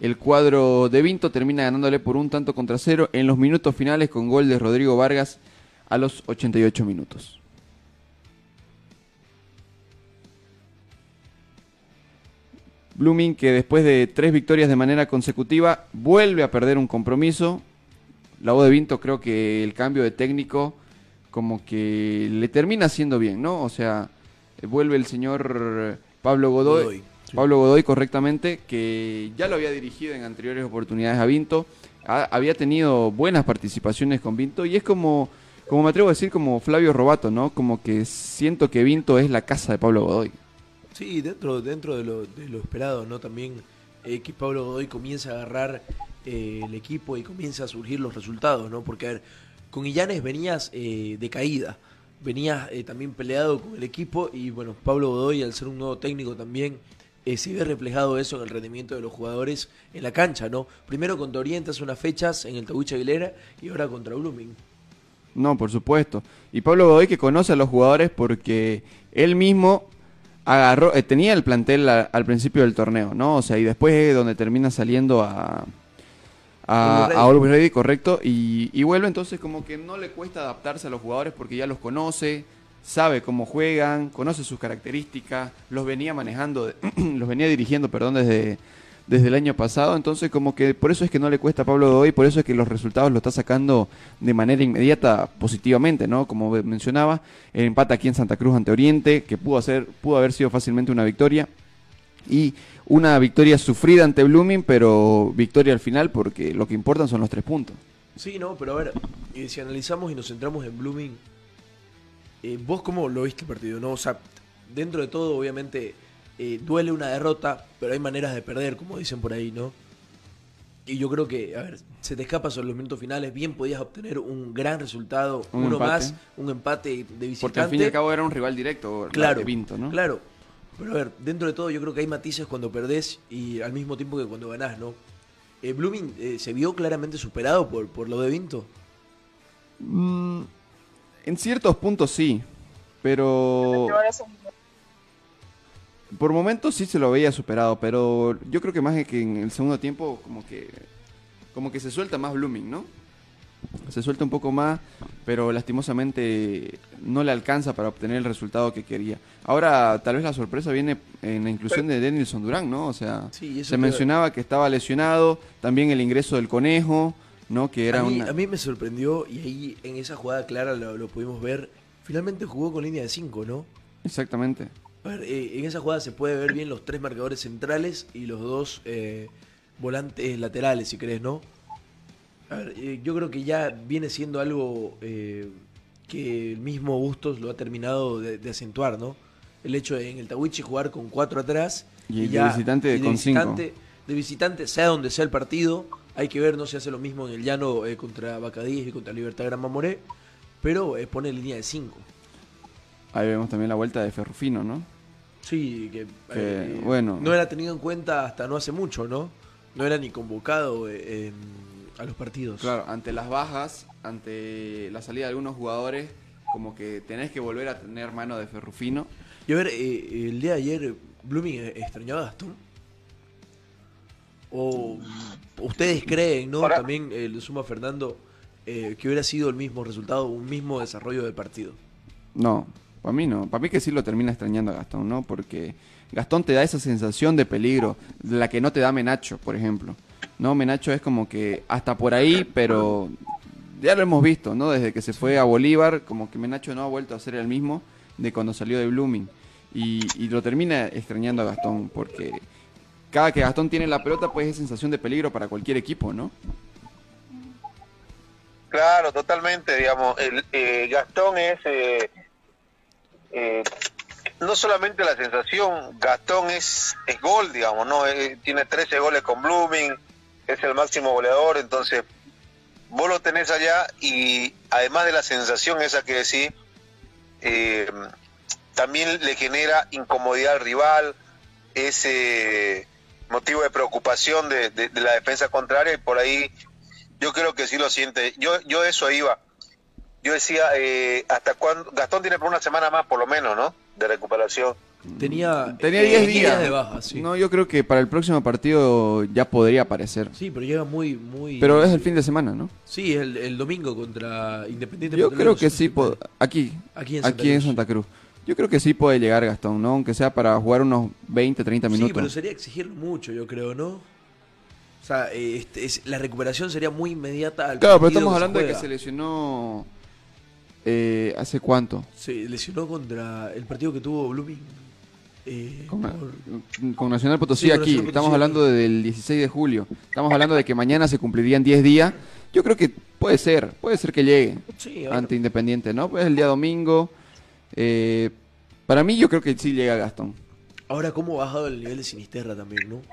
El cuadro de Vinto termina ganándole por un tanto contra cero en los minutos finales con gol de Rodrigo Vargas a los 88 minutos. Blooming que después de tres victorias de manera consecutiva vuelve a perder un compromiso. La U de Vinto creo que el cambio de técnico como que le termina haciendo bien, ¿no? O sea, vuelve el señor Pablo Godoy, Godoy, Pablo Godoy correctamente, que ya lo había dirigido en anteriores oportunidades a Vinto, ha- había tenido buenas participaciones con Vinto y es como, como me atrevo a decir, como Flavio Robato, ¿no? Como que siento que Vinto es la casa de Pablo Godoy. Sí, dentro, dentro de, lo, de lo esperado, ¿no? También eh, que Pablo Godoy comienza a agarrar eh, el equipo y comienza a surgir los resultados, ¿no? Porque, a ver, con Illanes venías eh, de caída, venías eh, también peleado con el equipo y, bueno, Pablo Godoy, al ser un nuevo técnico también, eh, se ve reflejado eso en el rendimiento de los jugadores en la cancha, ¿no? Primero contra Oriente hace unas fechas en el Tabucha Aguilera y ahora contra Blooming. No, por supuesto. Y Pablo Godoy que conoce a los jugadores porque él mismo agarró, eh, tenía el plantel a- al principio del torneo, ¿no? O sea, y después es donde termina saliendo a a, Ready. a Always Ready, correcto, y, y vuelve entonces como que no le cuesta adaptarse a los jugadores porque ya los conoce, sabe cómo juegan, conoce sus características, los venía manejando, [CLEARS THROAT] los venía dirigiendo, perdón, desde, desde el año pasado, entonces como que por eso es que no le cuesta a Pablo Godoy, por eso es que los resultados lo está sacando de manera inmediata positivamente, ¿no? Como mencionaba, el empate aquí en Santa Cruz ante Oriente, que pudo, hacer, pudo haber sido fácilmente una victoria, y una victoria sufrida ante Blooming, pero victoria al final porque lo que importan son los tres puntos. Sí, no, pero a ver, si analizamos y nos centramos en Blooming, eh, ¿vos cómo lo viste el partido? no O sea, dentro de todo, obviamente, eh, duele una derrota, pero hay maneras de perder, como dicen por ahí, ¿no? Y yo creo que, a ver, se te escapa sobre los minutos finales, bien podías obtener un gran resultado, Un uno empate. más, un empate de visitante. Porque al fin y al cabo era un rival directo, Claro, de Vinto, ¿no? Claro. Pero a ver, dentro de todo yo creo que hay matices cuando perdés y al mismo tiempo que cuando ganás, ¿no? Eh, Blooming eh, se vio claramente superado por, por lo de Vinto. Mm, en ciertos puntos sí, pero por momentos sí se lo veía superado, pero yo creo que más es que en el segundo tiempo como que como que se suelta más Blooming, ¿no? Se suelta un poco más, pero lastimosamente no le alcanza para obtener el resultado que quería. Ahora, tal vez la sorpresa viene en la inclusión de Denilson Durán, ¿no? O sea, Sí, se mencionaba que estaba lesionado, también el ingreso del Conejo, ¿no? Que era a, mí, una... a mí me sorprendió y ahí en esa jugada clara lo, lo pudimos ver. Finalmente jugó con línea de 5, ¿no? Exactamente. A ver, eh, en esa jugada se puede ver bien los tres marcadores centrales y los dos eh, volantes laterales, si querés, ¿no? A ver, eh, yo creo que ya viene siendo algo eh, que el mismo Bustos lo ha terminado de, de acentuar, ¿no? El hecho de en el Tawichi jugar con cuatro atrás Y de visitante y con cinco. visitante, De visitante, sea donde sea el partido, hay que ver, no se hace lo mismo en el llano eh, contra Bacadíes y contra Libertad Gran Mamoré, pero eh, pone línea de 5. Ahí vemos también la vuelta de Ferrufino, ¿no? Sí, que, eh, bueno. no era tenido en cuenta hasta no hace mucho, ¿no? No era ni convocado eh, a los partidos. Claro, ante las bajas, ante la salida de algunos jugadores, como que tenés que volver a tener mano de Ferrufino. Y a ver, eh, el día de ayer, Blooming extrañaba a Gastón. O ustedes creen, ¿no? Ahora- También eh, lo suma Fernando, eh, que hubiera sido el mismo resultado, un mismo desarrollo del partido. No, para mí no. Para mí que sí lo termina extrañando a Gastón, ¿no? Porque Gastón te da esa sensación de peligro, la que no te da Menacho, por ejemplo. No, Menacho es como que hasta por ahí, pero ya lo hemos visto, ¿no? Desde que se fue a Bolívar, como que Menacho no ha vuelto a ser el mismo de cuando salió de Blooming. Y, y lo termina extrañando a Gastón, porque cada que Gastón tiene la pelota, pues es sensación de peligro para cualquier equipo, ¿no? Claro, totalmente, digamos, el, eh, Gastón es eh, eh, no solamente la sensación, Gastón es, es gol, digamos, no Eh, tiene 13 goles con Blooming, es el máximo goleador, entonces vos lo tenés allá y además de la sensación esa que decís, también le genera incomodidad al rival, ese motivo de preocupación de, de- de la defensa contraria y por ahí yo creo que sí lo siente. Yo, yo eso iba. Yo decía, eh, ¿hasta cuándo? Gastón tiene por una semana más, por lo menos, ¿no? De recuperación. Tenía Tenía eh, 10 días. de baja, sí. No, yo creo que para el próximo partido ya podría aparecer. Sí, pero llega muy, muy... Pero es el fin de semana, ¿no? Sí, el, el domingo contra Independiente. Yo creo que sí, aquí, Aquí en aquí en. Santa Cruz. Yo creo que sí puede llegar Gastón, ¿no? Aunque sea para jugar unos 20, 30 Sí, minutos. pero sería exigirlo mucho, yo creo, ¿no? O sea, este, es- la recuperación sería muy inmediata al Claro, pero estamos hablando de que se lesionó eh, hace cuánto. Se lesionó contra el partido que tuvo Blooming. eh, Con, por- con Nacional Potosí Sí, aquí. Nacional Estamos hablando del 16 de julio. Estamos hablando de que mañana se cumplirían 10 días. Yo creo que puede ser, puede ser que llegue Sí, ante Independiente, ¿no? Pues el día domingo. Eh, para mí yo creo que sí llega Gastón. Ahora, ¿cómo ha bajado el nivel de Sinisterra también, no?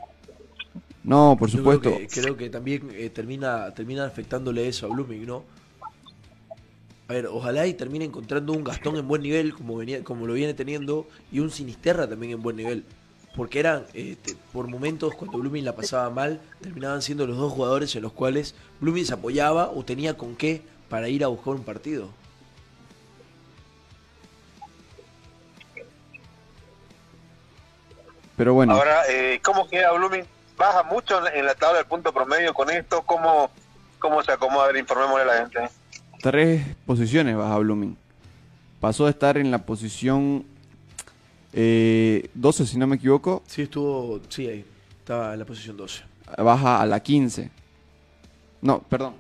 No, por Yo supuesto. Creo que, creo que también eh, termina, termina afectándole eso a Blooming, ¿no? A ver, ojalá y termine encontrando un Gastón en buen nivel, como, venía, como lo viene teniendo, y un Sinisterra también en buen nivel. porque eran, eh, te- por momentos, cuando Blooming la pasaba mal, terminaban siendo los dos jugadores en los cuales Blooming se apoyaba o tenía con qué para ir a buscar un partido. Pero bueno, Ahora, eh, ¿cómo queda Blooming? ¿Baja mucho en la, tabla del punto promedio con esto? ¿Cómo, cómo se acomoda? A ver, informémosle a la gente. tres posiciones baja Blooming. Pasó de estar en la posición eh, 12, si no me equivoco, Sí, estuvo, sí, ahí, estaba en la posición 12. baja a la 15. No, perdón.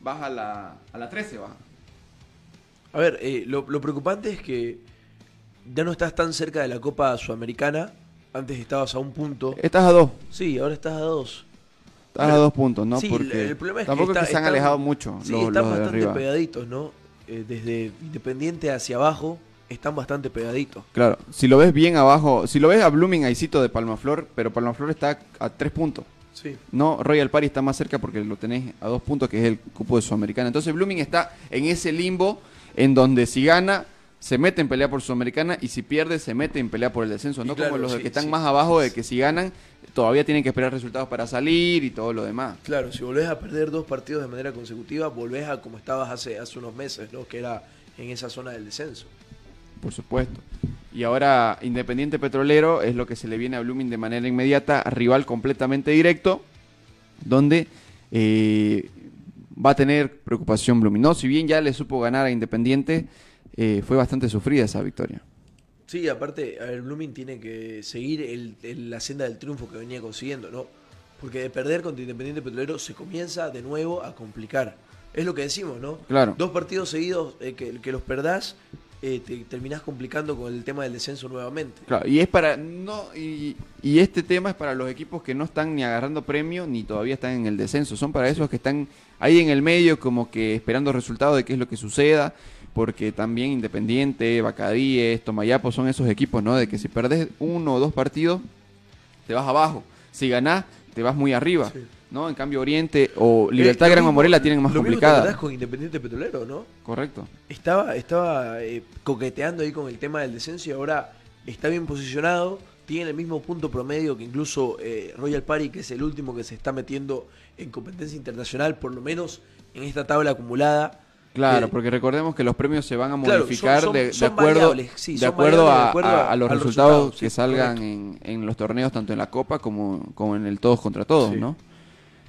Baja a la, a la 13, baja. A ver, eh, lo, lo preocupante es que ya no estás tan cerca de la Copa Sudamericana. Antes estabas a un punto. Estás a dos. Sí, ahora estás a dos. Estás a dos puntos, ¿no? Sí, Porque el problema es que tampoco es está- que se han están- alejado mucho Sí, los, están los de bastante arriba. pegaditos, ¿no? Eh, desde Independiente hacia abajo están bastante pegaditos. Claro, si lo ves bien abajo, si lo ves a Blooming, hay sitio de Palmaflor, pero Palmaflor está a tres puntos. Sí. No, Royal Party está más cerca porque lo tenés a dos puntos, que es el cupo de Sudamericana. Entonces Blooming está en ese limbo en donde si gana, se mete en pelea por Sudamericana y si pierde, se mete en pelea por el descenso. No claro, como los sí, que están sí. más abajo de que si ganan, todavía tienen que esperar resultados para salir y todo lo demás. Claro, si volvés a perder dos partidos de manera consecutiva, volvés a como estabas hace, hace unos meses, ¿no? Que era en esa zona del descenso. Por supuesto. Y ahora Independiente Petrolero es lo que se le viene a Blooming de manera inmediata, rival completamente directo, donde eh, va a tener preocupación Blooming. No, si bien ya le supo ganar a Independiente, eh, fue bastante sufrida esa victoria. Sí, aparte, a ver, Blooming tiene que seguir el- el- la senda del triunfo que venía consiguiendo, ¿no? Porque de perder contra Independiente Petrolero se comienza de nuevo a complicar. Es lo que decimos, ¿no? Claro. Dos partidos seguidos eh, que, que los perdás, eh, te terminás complicando con el tema del descenso nuevamente. Claro, y es para no y, y este tema es para los equipos que no están ni agarrando premio ni todavía están en el descenso, son para esos que están ahí en el medio como que esperando resultados de qué es lo que suceda, porque también Independiente, Bacadíes, Tomayapo son esos equipos, ¿no? De que si perdés uno o dos partidos te vas abajo, si ganás te vas muy arriba, Sí. ¿no? En cambio Oriente o Libertad Eh, lo Gran mismo- Mamoré la tienen más lo mismo te complicada. con Independiente Petrolero, ¿no? Correcto. Estaba, estaba eh, coqueteando ahí con el tema del descenso y ahora está bien posicionado. Tiene el mismo punto promedio que incluso eh, Royal Party, que es el último que se está metiendo en competencia internacional, por lo menos en esta tabla acumulada. Claro, Eh, porque recordemos que los premios se van a Claro, modificar son- son- de, acuerdo, variables, sí, de son acuerdo, variables de a, acuerdo a- a- a los resultados, resultados, que sí, salgan en, en los torneos, tanto en la Copa como, como en el Todos contra Todos, Sí. ¿no?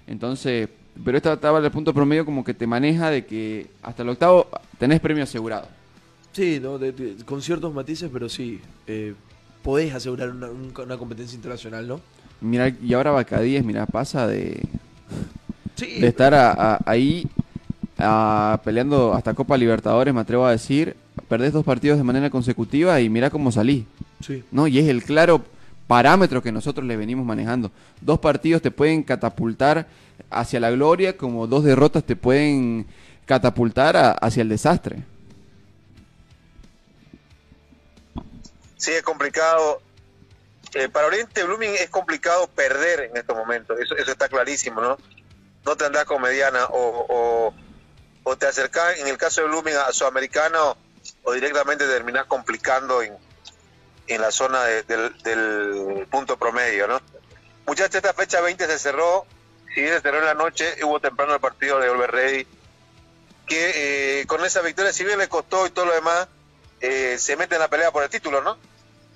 Entonces, pero esta tabla de punto promedio como que te maneja de que hasta el octavo tenés premio asegurado. Sí, ¿no? De- con ciertos matices, pero sí. eh, podés asegurar una, un- una competencia internacional, ¿no? Mira, y ahora Bacadíes, mira, pasa de, Sí. de estar ahí a- peleando hasta Copa Libertadores, me atrevo a decir, perdés dos partidos de manera consecutiva y mira cómo salí. sí. ¿no? Y es el claro parámetro que nosotros le venimos manejando. Dos partidos te pueden catapultar hacia la gloria, como dos derrotas te pueden catapultar a- hacia el desastre. Sí, es complicado. Eh, para Oriente Blooming es complicado perder en estos momentos, eso, eso está clarísimo, ¿no? No te andás con mediana o, o, o te acercás, en el caso de Blooming, a Sudamericano o directamente terminás complicando en, en la zona de- del, punto promedio, ¿no? Muchachos, esta fecha 20 se cerró, si se cerró en la noche, hubo temprano el partido de Olver Ready, que eh, con esa victoria, si bien le costó y todo lo demás, eh, se mete en la pelea por el título, ¿no?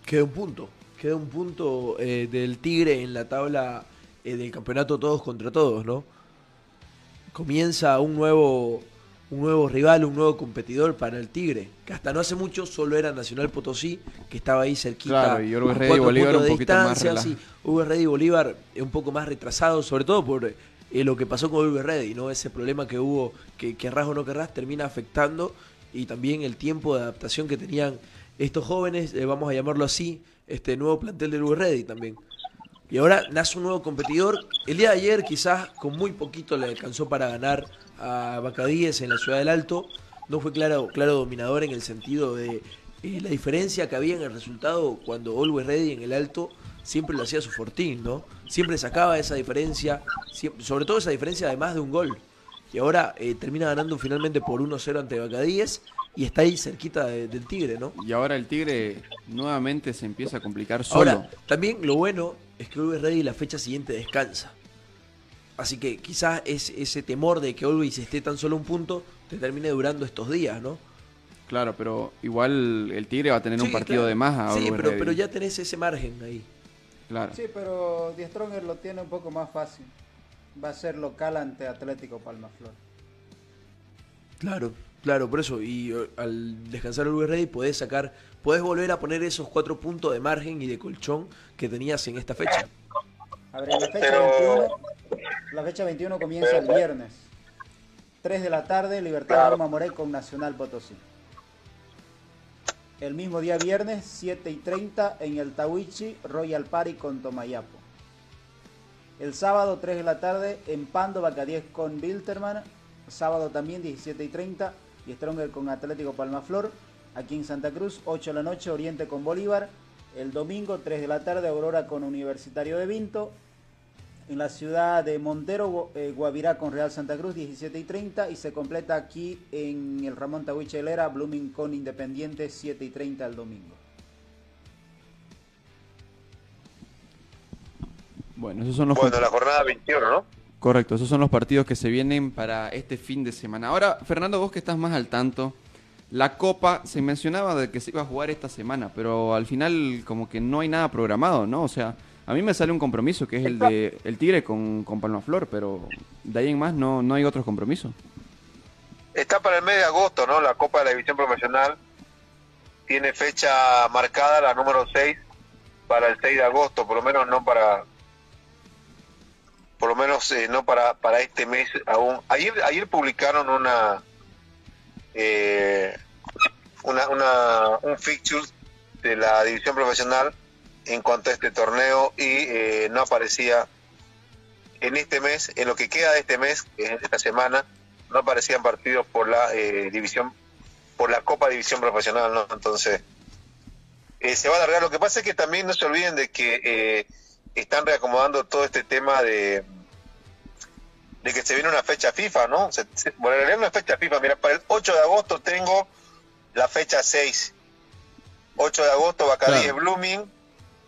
Queda un punto. Queda un punto eh, del Tigre en la tabla del campeonato todos contra todos, ¿no? Comienza un nuevo, un nuevo rival, un nuevo competidor para el Tigre, que hasta no hace mucho solo era Nacional Potosí, que estaba ahí cerquita. Claro, y y Bolívar un poquito más sí. Y Bolívar un poco más retrasado, sobre todo por eh, lo que pasó con Uber Ready, ¿no? Ese problema que hubo, que querrás o no querrás, termina afectando y también el tiempo de adaptación que tenían estos jóvenes, eh, vamos a llamarlo así, este nuevo plantel del Uber Ready también. Y ahora nace un nuevo competidor. El día de ayer quizás con muy poquito le alcanzó para ganar a Bacadíes en la Ciudad del Alto. No fue claro, claro dominador en el sentido de eh, la diferencia que había en el resultado cuando Always Ready en el Alto siempre lo hacía su fortín, ¿no? Siempre sacaba esa diferencia, siempre- sobre todo esa diferencia de más de un gol. Y ahora eh, termina ganando finalmente por 1-0 ante Bacadíes y está ahí cerquita de- del Tigre, ¿no? Y ahora el Tigre nuevamente se empieza a complicar solo. Ahora, también lo bueno es que Always Ready la fecha siguiente descansa. Así que quizás es ese temor de que Always esté tan solo un punto te termine durando estos días, ¿no? Claro, pero igual el Tigre va a tener un partido claro. de más a Sí, pero, ya tenés ese margen ahí. Claro. Sí, pero Die Stronger lo tiene un poco más fácil. Va a ser local ante Atlético Palmaflor. Claro, claro, por eso. Y eh, al descansar Always Ready podés sacar, podés volver a poner esos cuatro puntos de margen y de colchón que tenías en esta fecha. A ver, en la fecha Pero- 21, la fecha 21 comienza el viernes. 3 de la tarde, Libertad de Mamoré con Nacional Potosí. El mismo día viernes, 7 y 30, en el Tawichi, Royal Party con Tomayapo. El sábado, 3 de la tarde, en Pando, Bacadíes con Bilterman. Sábado también, 17 y 30, y Stronger con Atlético Palmaflor. Aquí en Santa Cruz, 8 de la noche, Oriente con Bolívar. El domingo, 3 de la tarde, Aurora con Universitario de Vinto. En la ciudad de Montero, eh, Guavirá con Real Santa Cruz, 17 y 30. Y se completa aquí en el Ramón Tahuiche Helera, Blooming con Independiente, 7 y 30 el domingo. Bueno, esos son los Bueno, la jornada 21, ¿no? Correcto, esos son los partidos que se vienen para este fin de semana. Ahora, Fernando, vos que estás más al tanto, la Copa se mencionaba de que se iba a jugar esta semana, pero al final como que no hay nada programado, ¿no? O sea, a mí me sale un compromiso que es el de el Tigre con, con Palmaflor, pero de ahí en más no, no hay otros compromisos. Está para el mes de agosto, ¿no? La Copa de la División Profesional tiene fecha marcada, la número 6, para el 6 de agosto, por lo menos no para por lo menos eh, no para para este mes aún. Ayer ayer publicaron una eh, una, una un fixture de la división profesional en cuanto a este torneo y eh, no aparecía en este mes, en lo que queda de este mes, que es esta semana, no aparecían partidos por la eh, división, por la Copa División Profesional, ¿no? Entonces, eh, se va a alargar. Lo que pasa es que también no se olviden de que eh, están reacomodando todo este tema de de que se viene una fecha FIFA, ¿no? Se, se- bueno, en realidad una fecha FIFA. Mira, para el 8 de agosto tengo la fecha 6. 8 de agosto, Bacadíes Claro. Blooming,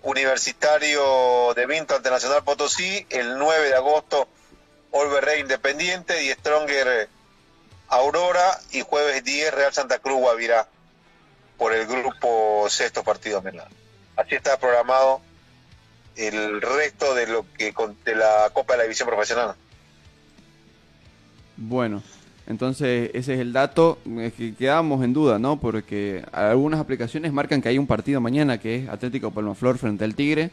Universitario de Vinto ante Nacional Potosí. El 9 de agosto, Olver Rey Independiente y Stronger Aurora. Y jueves 10, Real Santa Cruz Guavirá por el grupo sexto partido menor. Así está programado el resto de lo que de la Copa de la División Profesional. Bueno, entonces ese es el dato. Es que quedábamos en duda, ¿no? Porque algunas aplicaciones marcan que hay un partido mañana que es Atlético Palmaflor frente al Tigre,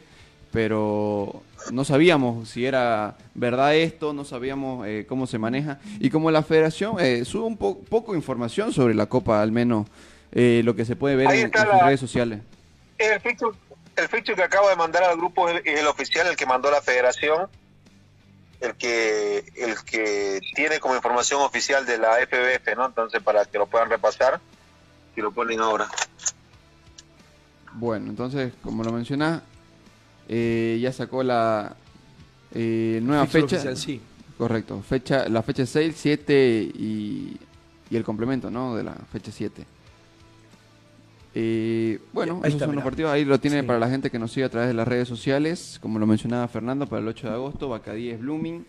pero no sabíamos si era verdad esto, no sabíamos eh, cómo se maneja. Y como la federación eh, sube un po- poco información sobre la Copa, al menos eh, lo que se puede ver en, en sus la- redes sociales. El fixture, el fixture que acabo de mandar al grupo es el, es el oficial, el que mandó la federación, el que el que tiene como información oficial de la FBF, ¿no? Entonces, para que lo puedan repasar, y lo ponen ahora. Bueno, entonces, como lo mencionás, eh, ya sacó la eh, nueva fecha. oficial, sí. Correcto, fecha, la fecha 6, 7 y, y el complemento, ¿no? De la fecha 7. Eh, bueno, Ahí esos son los partidos. Ahí lo tiene Sí. para la gente que nos sigue a través de las redes sociales. Como lo mencionaba Fernando, para el 8 de agosto, Bacadíes Blooming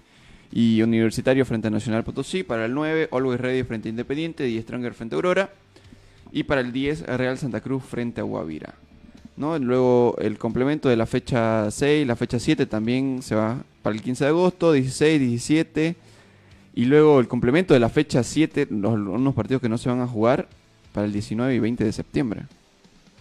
y Universitario frente a Nacional Potosí. Para el 9, Always Ready frente a Independiente y Stronger frente a Aurora. Y para el 10, Real Santa Cruz frente a Guavira. ¿no? Luego el complemento de la fecha 6, la fecha 7 también se va para el 15 de agosto, 16, 17. Y luego el complemento de la fecha 7, los, unos partidos que no se van a jugar para el 19 y 20 de septiembre.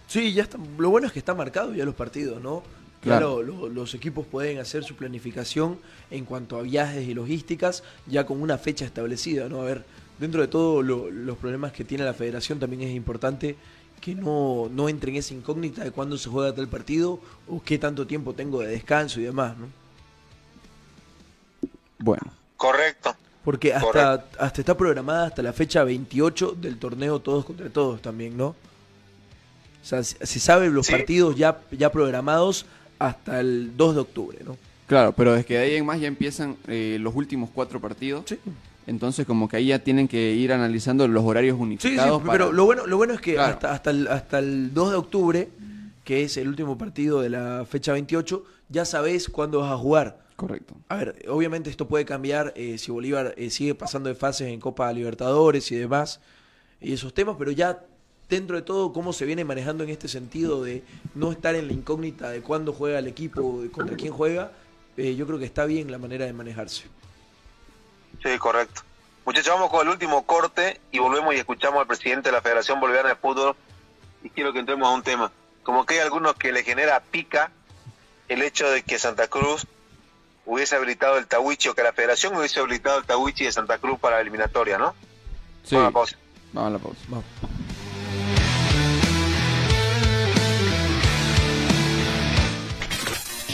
Sí, ya está. Lo bueno es que está marcado ya los partidos, ¿no? Claro. Claro, lo- los equipos pueden hacer su planificación en cuanto a viajes y logísticas ya con una fecha establecida, ¿no? A ver, dentro de todos los problemas que tiene la federación también es importante que no, no entre en esa incógnita de cuándo se juega tal partido o qué tanto tiempo tengo de descanso y demás, ¿no? Bueno, Correcto. Porque hasta, hasta está programada hasta la fecha 28 del torneo Todos contra Todos también, ¿no? O sea, se se sabe los Sí. partidos ya, ya programados hasta el 2 de octubre, ¿no? claro, pero es que de ahí en más ya empiezan eh, los últimos cuatro partidos. Sí. Entonces como que ahí ya tienen que ir analizando los horarios Sí, sí, unificados. para- pero lo bueno, lo bueno es que Claro. hasta, hasta, el, hasta el 2 de octubre, que es el último partido de la fecha 28, ya sabés cuándo vas a jugar. Correcto. A ver, obviamente esto puede cambiar eh, si Bolívar eh, sigue pasando de fases en Copa Libertadores y demás, y esos temas, pero ya dentro de todo, cómo se viene manejando en este sentido de no estar en la incógnita de cuándo juega el equipo, de contra quién juega, eh, yo creo que está bien la manera de manejarse. Sí, correcto. Muchachos, vamos con el último corte y volvemos y escuchamos al presidente de la Federación Boliviana de Fútbol. Y quiero que entremos a un tema. Como que hay algunos que le genera pica el hecho de que Santa Cruz hubiese habilitado el Tawichi o que la Federación hubiese habilitado el Tawichi de Santa Cruz para la eliminatoria, ¿no? Sí. Vamos a la pausa. Vamos a la pausa. Vamos.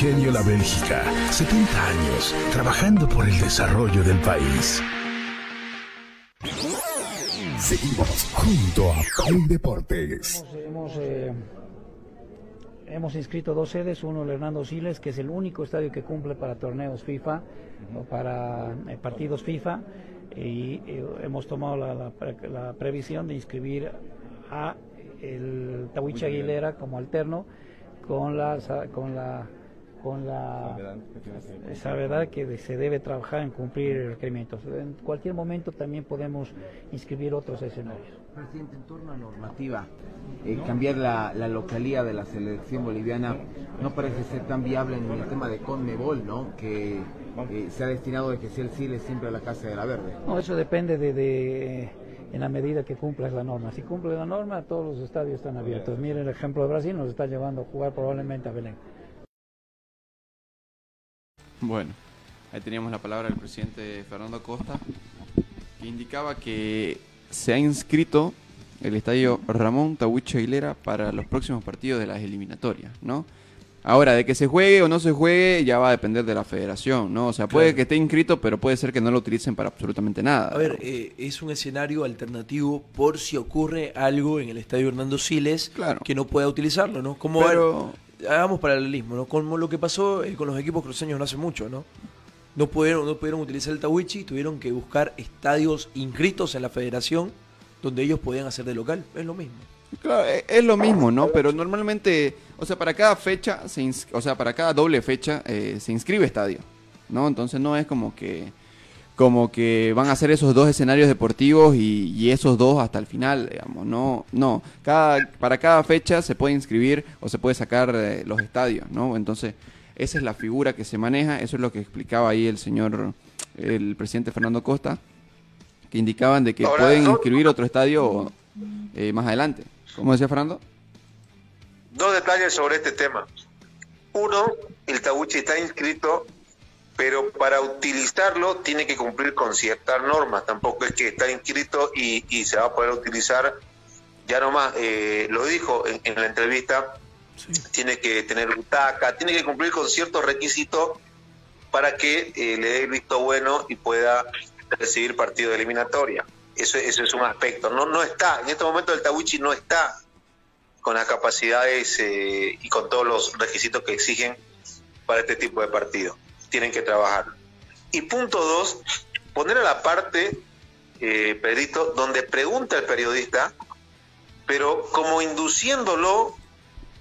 Ingenio La Bélgica, 70 años trabajando por el desarrollo del país. Seguimos junto a Play Deportes. Hemos, eh, hemos inscrito dos sedes, uno el Hernando Siles, que es el único estadio que cumple para torneos FIFA o para eh, partidos FIFA, y eh, hemos tomado la, la pre- la previsión de inscribir a el Tawichi Aguilera como alterno con la con la con la esa verdad que se debe trabajar en cumplir requerimientos. En cualquier momento también podemos inscribir otros escenarios. Presidente, en torno a normativa, eh, cambiar la, la localía de la selección boliviana no parece ser tan viable en el tema de Conmebol, ¿no? Que eh, se ha destinado de que sea el Chile siempre a la Casa de la Verde. No, eso depende de, de- en la medida que cumplas la norma. Si cumple la norma, todos los estadios están abiertos. Miren el ejemplo de Brasil, nos está llevando a jugar probablemente a Belén. Bueno, ahí teníamos la palabra del presidente Fernando Costa, que indicaba que se ha inscrito el estadio Ramón Tahuicho Aguilera para los próximos partidos de las eliminatorias, ¿no? Ahora, de que se juegue o no se juegue ya va a depender de la federación, ¿no? O sea, puede Claro. que esté inscrito, pero puede ser que no lo utilicen para absolutamente nada. A ver, eh, es un escenario alternativo por si ocurre algo en el estadio Hernando Siles Claro. que no pueda utilizarlo, ¿no? Como Pero- hagamos paralelismo, ¿no? Como lo que pasó eh, con los equipos cruceños no hace mucho, ¿no? No pudieron, no pudieron utilizar el Tawichi, tuvieron que buscar estadios inscritos en la federación donde ellos podían hacer de local. Es lo mismo. Claro, e- es lo mismo, ¿no? Pero normalmente, o sea, para cada fecha, se o sea, para cada doble fecha eh, se inscribe estadio, ¿no? Entonces no es como que, como que van a hacer esos dos escenarios deportivos y, y esos dos hasta el final, digamos, no, no. Cada, para cada fecha se puede inscribir o se puede sacar eh, los estadios, ¿no? Entonces esa es la figura que se maneja, eso es lo que explicaba ahí el señor, el presidente Fernando Costa, que indicaban de que Ahora, pueden inscribir otro estadio eh, más adelante. ¿Cómo decía Fernando? Dos detalles sobre este tema. Uno, el Tabuchi está inscrito, pero para utilizarlo tiene que cumplir con ciertas normas. Tampoco es que está inscrito y, y se va a poder utilizar ya nomás. Eh, lo dijo en, en la entrevista, tiene que tener butaca, tiene que cumplir con ciertos requisitos para que eh, le dé el visto bueno y pueda recibir partido de eliminatoria. Eso, eso es un aspecto. No, no está, en este momento el Tawichi no está con las capacidades eh, y con todos los requisitos que exigen para este tipo de partido. Tienen que trabajar. Y punto dos, poner a la parte, eh, Pedrito, donde pregunta el periodista, pero como induciéndolo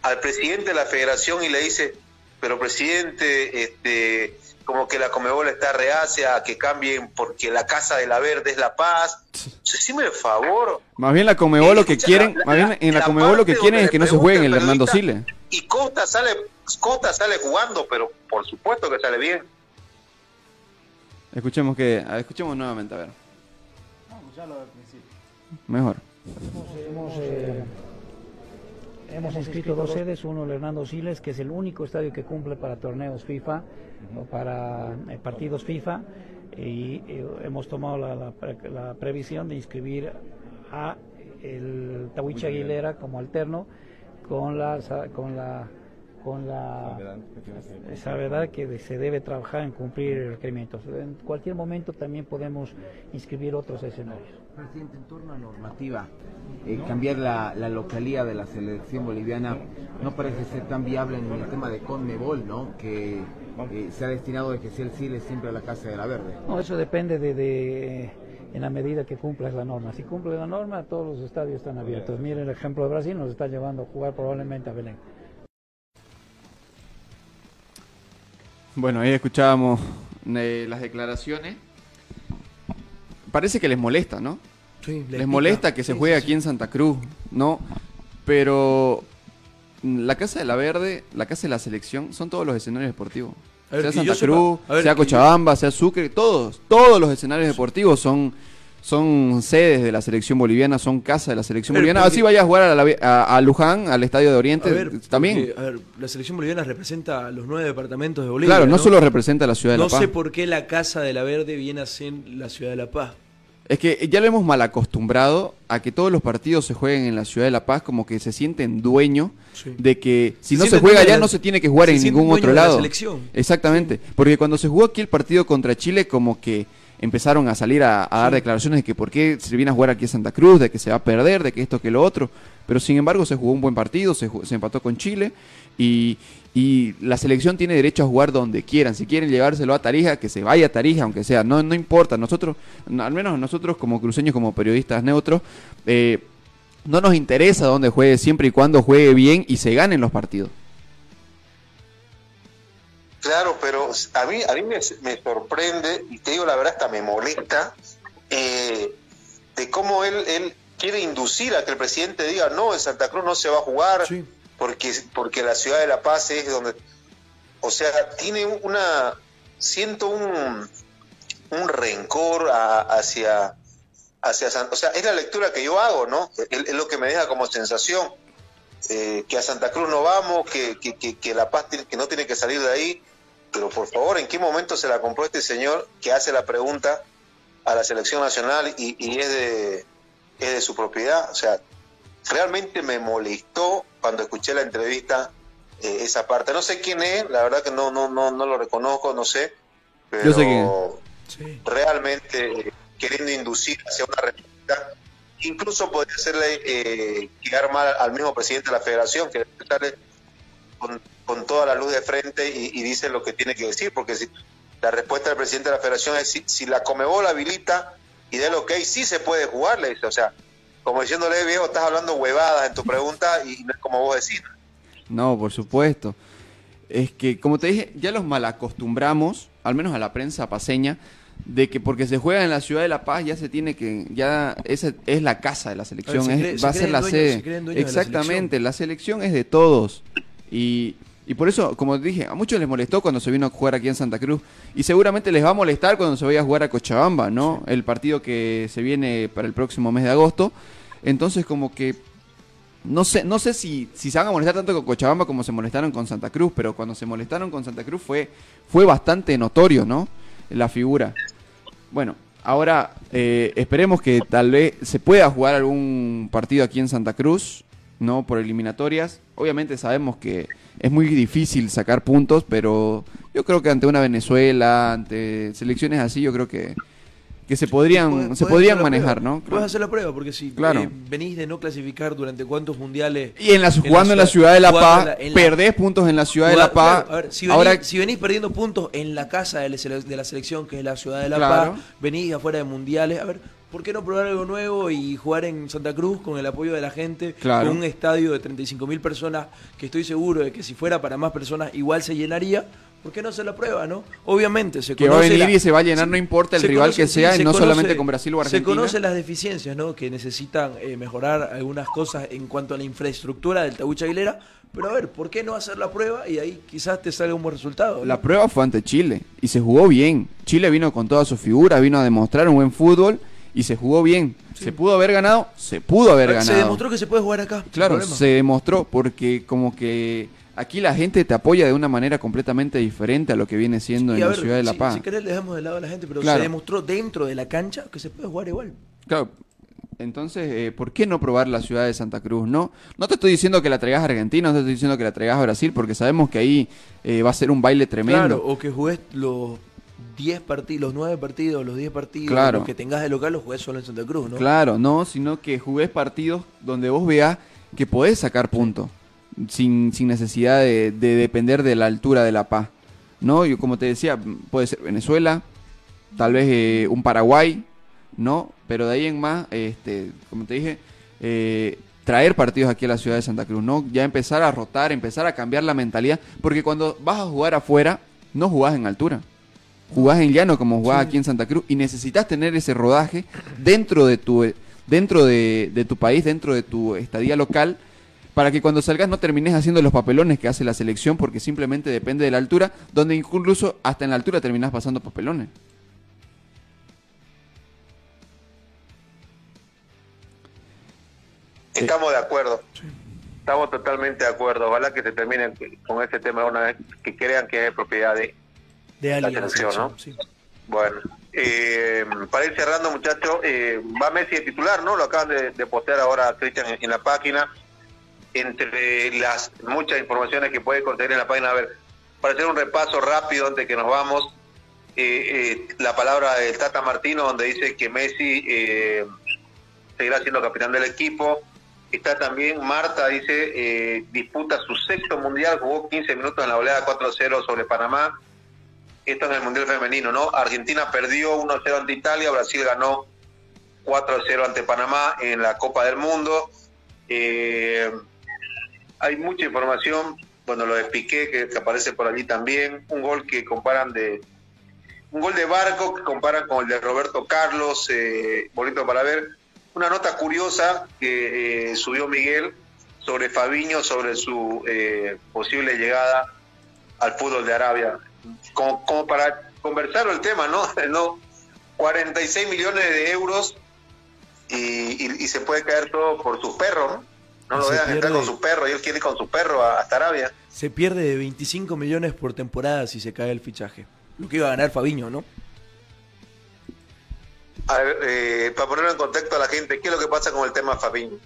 al presidente de la federación y le dice, pero presidente, este, como que la Comebol está reacia a que cambien porque la Casa de la Verde es La Paz. Decime el favor. Más bien la Comebol lo que quieren, la- más bien en la la Comebol lo que quieren es que no se juegue en el Hernando Siles. Y Costa sale, Costa sale jugando, pero por supuesto que sale bien. Escuchemos que, escuchemos nuevamente, a ver. Vamos, ya lo del principio. Mejor. Hemos, eh, hemos inscrito dos sedes, uno el Hernando Siles, que es el único estadio que cumple para torneos FIFA o para eh, partidos FIFA, y eh, hemos tomado la, la pre- la previsión de inscribir a el Tawiche Aguilera como alterno con la con la con la salvedad que de- se debe trabajar en cumplir requerimientos. En cualquier momento también podemos inscribir otros escenarios. Presidente, en torno a normativa, eh, cambiar la, la localía de la selección boliviana no parece ser tan viable en el tema de Conmebol, ¿no? Que eh, se ha destinado de que sea el Siles siempre a la Casa de la Verde. No, eso depende de, de- en la medida que cumplas la norma. Si cumple la norma, todos los estadios están abiertos. Miren el ejemplo de Brasil, nos está llevando a jugar probablemente a Belén. Bueno, ahí escuchábamos eh, las declaraciones. Parece que les molesta, ¿no? Sí, Les, pica. molesta que se Sí, juegue sí, aquí en Santa Cruz, ¿no? Pero mm, la Casa de la Verde, la Casa de la Selección, son todos los escenarios deportivos. A ver, sea Santa Cruz, a ver, sea Cochabamba, sea Sucre, todos, todos los escenarios deportivos son, son sedes de la selección boliviana, son casa de la selección A ver, boliviana. porque- Así vayas a jugar a, la- a- a Luján, al Estadio de Oriente, A ver, también. porque, a ver, la selección boliviana representa a los nueve departamentos de Bolivia. claro, no, solo representa la ciudad de No La Paz. sé por qué la Casa de la Verde viene a ser la ciudad de La Paz. Es que ya lo hemos mal acostumbrado a que todos los partidos se jueguen en la ciudad de La Paz, como que se sienten dueños Sí. de que si Se no se juega allá la- no se tiene que jugar se en ningún otro la lado. selección. Exactamente, porque cuando se jugó aquí el partido contra Chile, como que empezaron a salir a, a dar declaraciones de que por qué se viene a jugar aquí a Santa Cruz, de que se va a perder, de que esto, que lo otro. Pero sin embargo se jugó un buen partido, se, se empató con Chile y, y la selección tiene derecho a jugar donde quieran. Si quieren llevárselo a Tarija, que se vaya a Tarija, aunque sea, no, no importa. Nosotros, no, al menos nosotros como cruceños, como periodistas neutros, eh, no nos interesa dónde juegue siempre y cuando juegue bien y se ganen los partidos. Claro, pero a mí, a mí me, me sorprende, y te digo la verdad, hasta me molesta, eh, de cómo él, él quiere inducir a que el presidente diga, no, en Santa Cruz no se va a jugar, porque, porque la ciudad de La Paz es donde... O sea, tiene una... Siento un, un rencor a- hacia... hacia San- o sea, es la lectura que yo hago, ¿no? Es, lo que me deja como sensación. eh, que a Santa Cruz no vamos, que, que, que, La Paz que no tiene que salir de ahí. Pero por favor, ¿en qué momento se la compró este señor que hace la pregunta a la selección nacional y, y es, de, es de su propiedad? O sea, realmente me molestó cuando escuché la entrevista eh, esa parte. No sé quién es, la verdad que no, no, no, no lo reconozco, no sé. Pero Yo sé quién realmente eh, queriendo inducir hacia una respuesta, incluso podría hacerle eh, quedar mal al mismo presidente de la federación, que sale con, con toda la luz de frente y, y dice lo que tiene que decir, porque si la respuesta del presidente de la federación es si, si la Comebol habilita y de lo que hay, sí se puede jugar, le dice, o sea, como diciéndole, viejo, estás hablando huevadas en tu pregunta y no es como vos decís. No, por supuesto. Es que, como te dije, ya los malacostumbramos, al menos a la prensa paseña, de que porque se juega en la ciudad de La Paz ya se tiene que, ya esa es la casa de la selección, se es- cree- va a se ser la dueños- sede. se la Exactamente, la selección es de todos. Y, y por eso, como dije, a muchos les molestó cuando se vino a jugar aquí en Santa Cruz. Y seguramente les va a molestar cuando se vaya a jugar a Cochabamba, ¿no? El partido que se viene para el próximo mes de agosto. Entonces, como que no sé, no sé si, si se van a molestar tanto con Cochabamba como se molestaron con Santa Cruz, pero cuando se molestaron con Santa Cruz fue, fue bastante notorio, ¿no? La figura. Bueno, ahora eh, esperemos que tal vez se pueda jugar algún partido aquí en Santa Cruz, ¿no? Por eliminatorias. Obviamente sabemos que es muy difícil sacar puntos, pero yo creo que ante una Venezuela, ante selecciones así, yo creo que, que se podrían, se podrían manejar. ¿no? Puedes hacer la prueba, porque si Claro. eh, venís de no clasificar durante cuántos mundiales. Y en la, jugando en la ciudad de La Paz, la- la- perdés puntos en la ciudad de La Paz. claro, a ver, si, venís, ahora, si venís perdiendo puntos en la casa de la, sele- de la selección, que es la ciudad de La. Paz, venís afuera de mundiales, a ver, ¿por qué no probar algo nuevo y jugar en Santa Cruz con el apoyo de la gente, Claro. con un estadio de 35 mil personas, que estoy seguro de que si fuera para más personas igual se llenaría? ¿Por qué no hacer la prueba, no? Obviamente se Que va a conoce venir la- y se va a llenar, no importa el se rival conoce- que sea, sí, y se no conoce- solamente con Brasil o Se Argentina. conocen las deficiencias, ¿no? Que necesitan eh, mejorar algunas cosas en cuanto a la infraestructura del Tabucha Aguilera. Pero a ver, ¿por qué no hacer la prueba y ahí quizás te salga un buen resultado? ¿no? La prueba fue ante Chile y se jugó bien. Chile vino con toda su figura, vino a demostrar un buen fútbol y se jugó bien. ¿Se pudo haber ganado? Se pudo haber ganado. Se demostró que se puede jugar acá. Claro, se demostró porque como que aquí la gente te apoya de una manera completamente diferente a lo que viene siendo en la ciudad de La si- Paz. Si querés, le dejamos de lado a la gente, pero Claro. se demostró dentro de la cancha que se puede jugar igual. Claro. Entonces, eh, ¿por qué no probar la ciudad de Santa Cruz? No, no te estoy diciendo que la traigas a Argentina, no te estoy diciendo que la traigas a Brasil, porque sabemos que ahí eh, va a ser un baile tremendo. Claro, o que jugués los 10 partidos, los 9 partidos, los 10 partidos, Claro. los que tengas de local, los jugués solo en Santa Cruz, ¿no? Claro, no, sino que jugués partidos donde vos veas que podés sacar puntos sin, sin necesidad de, de depender de la altura de La Paz. ¿No? Y como te decía, puede ser Venezuela, tal vez eh, un Paraguay, ¿no? Pero de ahí en más, este, como te dije, eh, traer partidos aquí a la ciudad de Santa Cruz, ¿no? Ya empezar a rotar, empezar a cambiar la mentalidad, porque cuando vas a jugar afuera, no jugás en altura. Jugás en llano como jugás aquí en Santa Cruz y necesitas tener ese rodaje dentro de tu dentro de, de tu país, dentro de tu estadía local, para que cuando salgas no termines haciendo los papelones que hace la selección, porque simplemente depende de la altura, donde incluso hasta en la altura terminas pasando papelones. Estamos de acuerdo. Estamos totalmente de acuerdo. Ojalá que se termine con este tema una vez, que crean que es propiedad de... De La alguien. selección, ¿no? sí. Bueno, eh, para ir cerrando, muchachos, eh, va Messi de titular, ¿no? Lo acaban de, de postear ahora Cristian en, en la página. Entre las muchas informaciones que puede contener en la página, a ver, para hacer un repaso rápido antes que nos vamos, eh, eh, la palabra del Tata Martino, donde dice que Messi eh, seguirá siendo capitán del equipo. Está también Marta, dice, eh, disputa su sexto mundial, jugó 15 minutos en la oleada 4-0 sobre Panamá. Esto en el mundial femenino, ¿no? Argentina perdió 1-0 ante Italia, Brasil ganó 4-0 ante Panamá en la Copa del Mundo. Eh, hay mucha información, bueno, lo de que, aparece por allí también, un gol que comparan de un gol de Barco que comparan con el de Roberto Carlos, eh, bonito para ver. Una nota curiosa que eh, subió Miguel sobre Fabiño, sobre su eh, posible llegada al fútbol de Arabia. Como, como para conversar el tema, ¿no? [LAUGHS] ¿no? 46 millones de euros y, y- y se puede caer todo por su perro, ¿no? No lo dejan entrar pierde- con su perro y él quiere ir con su perro hasta Arabia. Se pierde de 25 millones por temporada si se cae el fichaje. Lo que iba a ganar Fabiño, ¿no? A ver, eh, para ponerlo en contexto a la gente, ¿qué es lo que pasa con el tema Fabiño?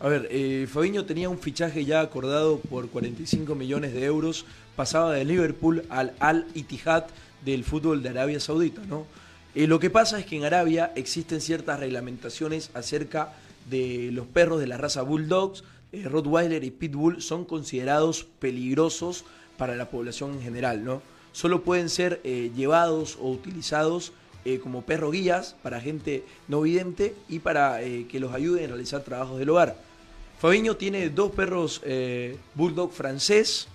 A ver, eh, Fabiño tenía un fichaje ya acordado por 45 millones de euros, pasaba de Liverpool al Al Ittihad del fútbol de Arabia Saudita, ¿no? Eh, lo que pasa es que en Arabia existen ciertas reglamentaciones acerca de los perros de la raza Bulldogs, eh, Rottweiler y Pitbull son considerados peligrosos para la población en general, ¿no? Solo pueden ser eh, llevados o utilizados eh, como perro guías para gente no vidente y para que los ayuden a realizar trabajos del hogar. Fabiño tiene dos perros bulldog francés,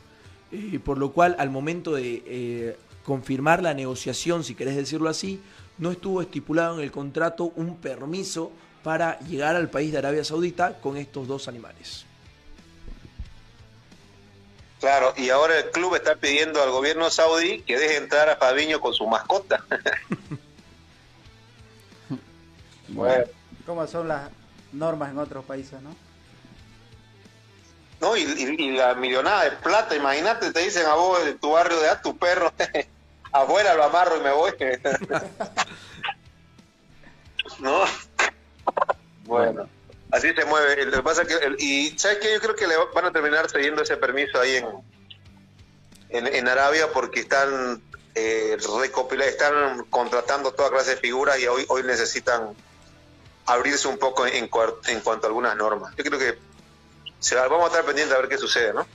por lo cual al momento de confirmar la negociación, si querés decirlo así, no estuvo estipulado en el contrato un permiso para llegar al país de Arabia Saudita con estos dos animales. Claro, y ahora el club está pidiendo al gobierno saudí que deje entrar a Fabiño con su mascota. [LAUGHS] bueno, ¿Cómo son las normas en otros países, no? no, y, y- y la millonada de plata, imagínate, te dicen a vos de tu barrio de a tu perro, [LAUGHS] afuera lo amarro y me voy. [LAUGHS] ¿No? Bueno, así se mueve. Lo que pasa que, y ¿sabes qué? Yo creo que le van a terminar cediendo ese permiso ahí en, en, en Arabia porque están eh, recopila- están contratando toda clase de figuras y hoy, hoy necesitan abrirse un poco en, en cuanto a algunas normas. Yo creo que se va- vamos a estar pendientes a ver qué sucede, ¿no?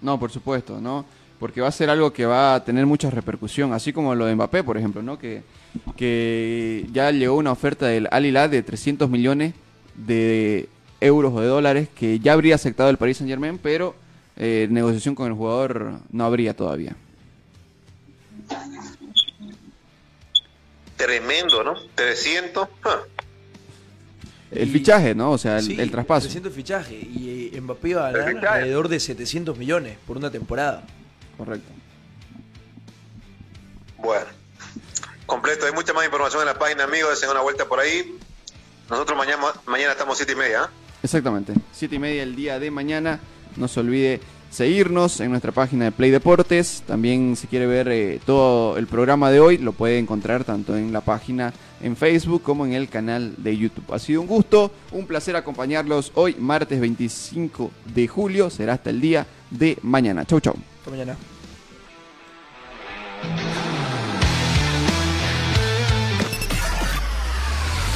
No, por supuesto, ¿no? porque va a ser algo que va a tener mucha repercusión, así como lo de Mbappé, por ejemplo, ¿no? Que, que ya llegó una oferta del Al Hilal de 300 millones de euros o de dólares que ya habría aceptado el Paris Saint Germain, pero eh, negociación con el jugador no habría todavía. Tremendo, ¿no? 300. ah. El fichaje, ¿no? O sea, el, Sí, el traspaso. 300 fichaje. Y eh, Mbappé va a ganar alrededor de 700 millones por una temporada. Correcto. Bueno, completo. Hay mucha más información en la página, amigos. Hacen una vuelta por ahí. Nosotros mañana, mañana estamos siete y media. ¿ah? Exactamente. Siete y media el día de mañana. No se olvide seguirnos en nuestra página de Play Deportes. También si quiere ver eh, todo el programa de hoy, lo puede encontrar tanto en la página en Facebook como en el canal de YouTube. Ha sido un gusto, un placer acompañarlos hoy, martes 25 de julio. Será hasta el día de mañana. Chau, chau. Hasta mañana.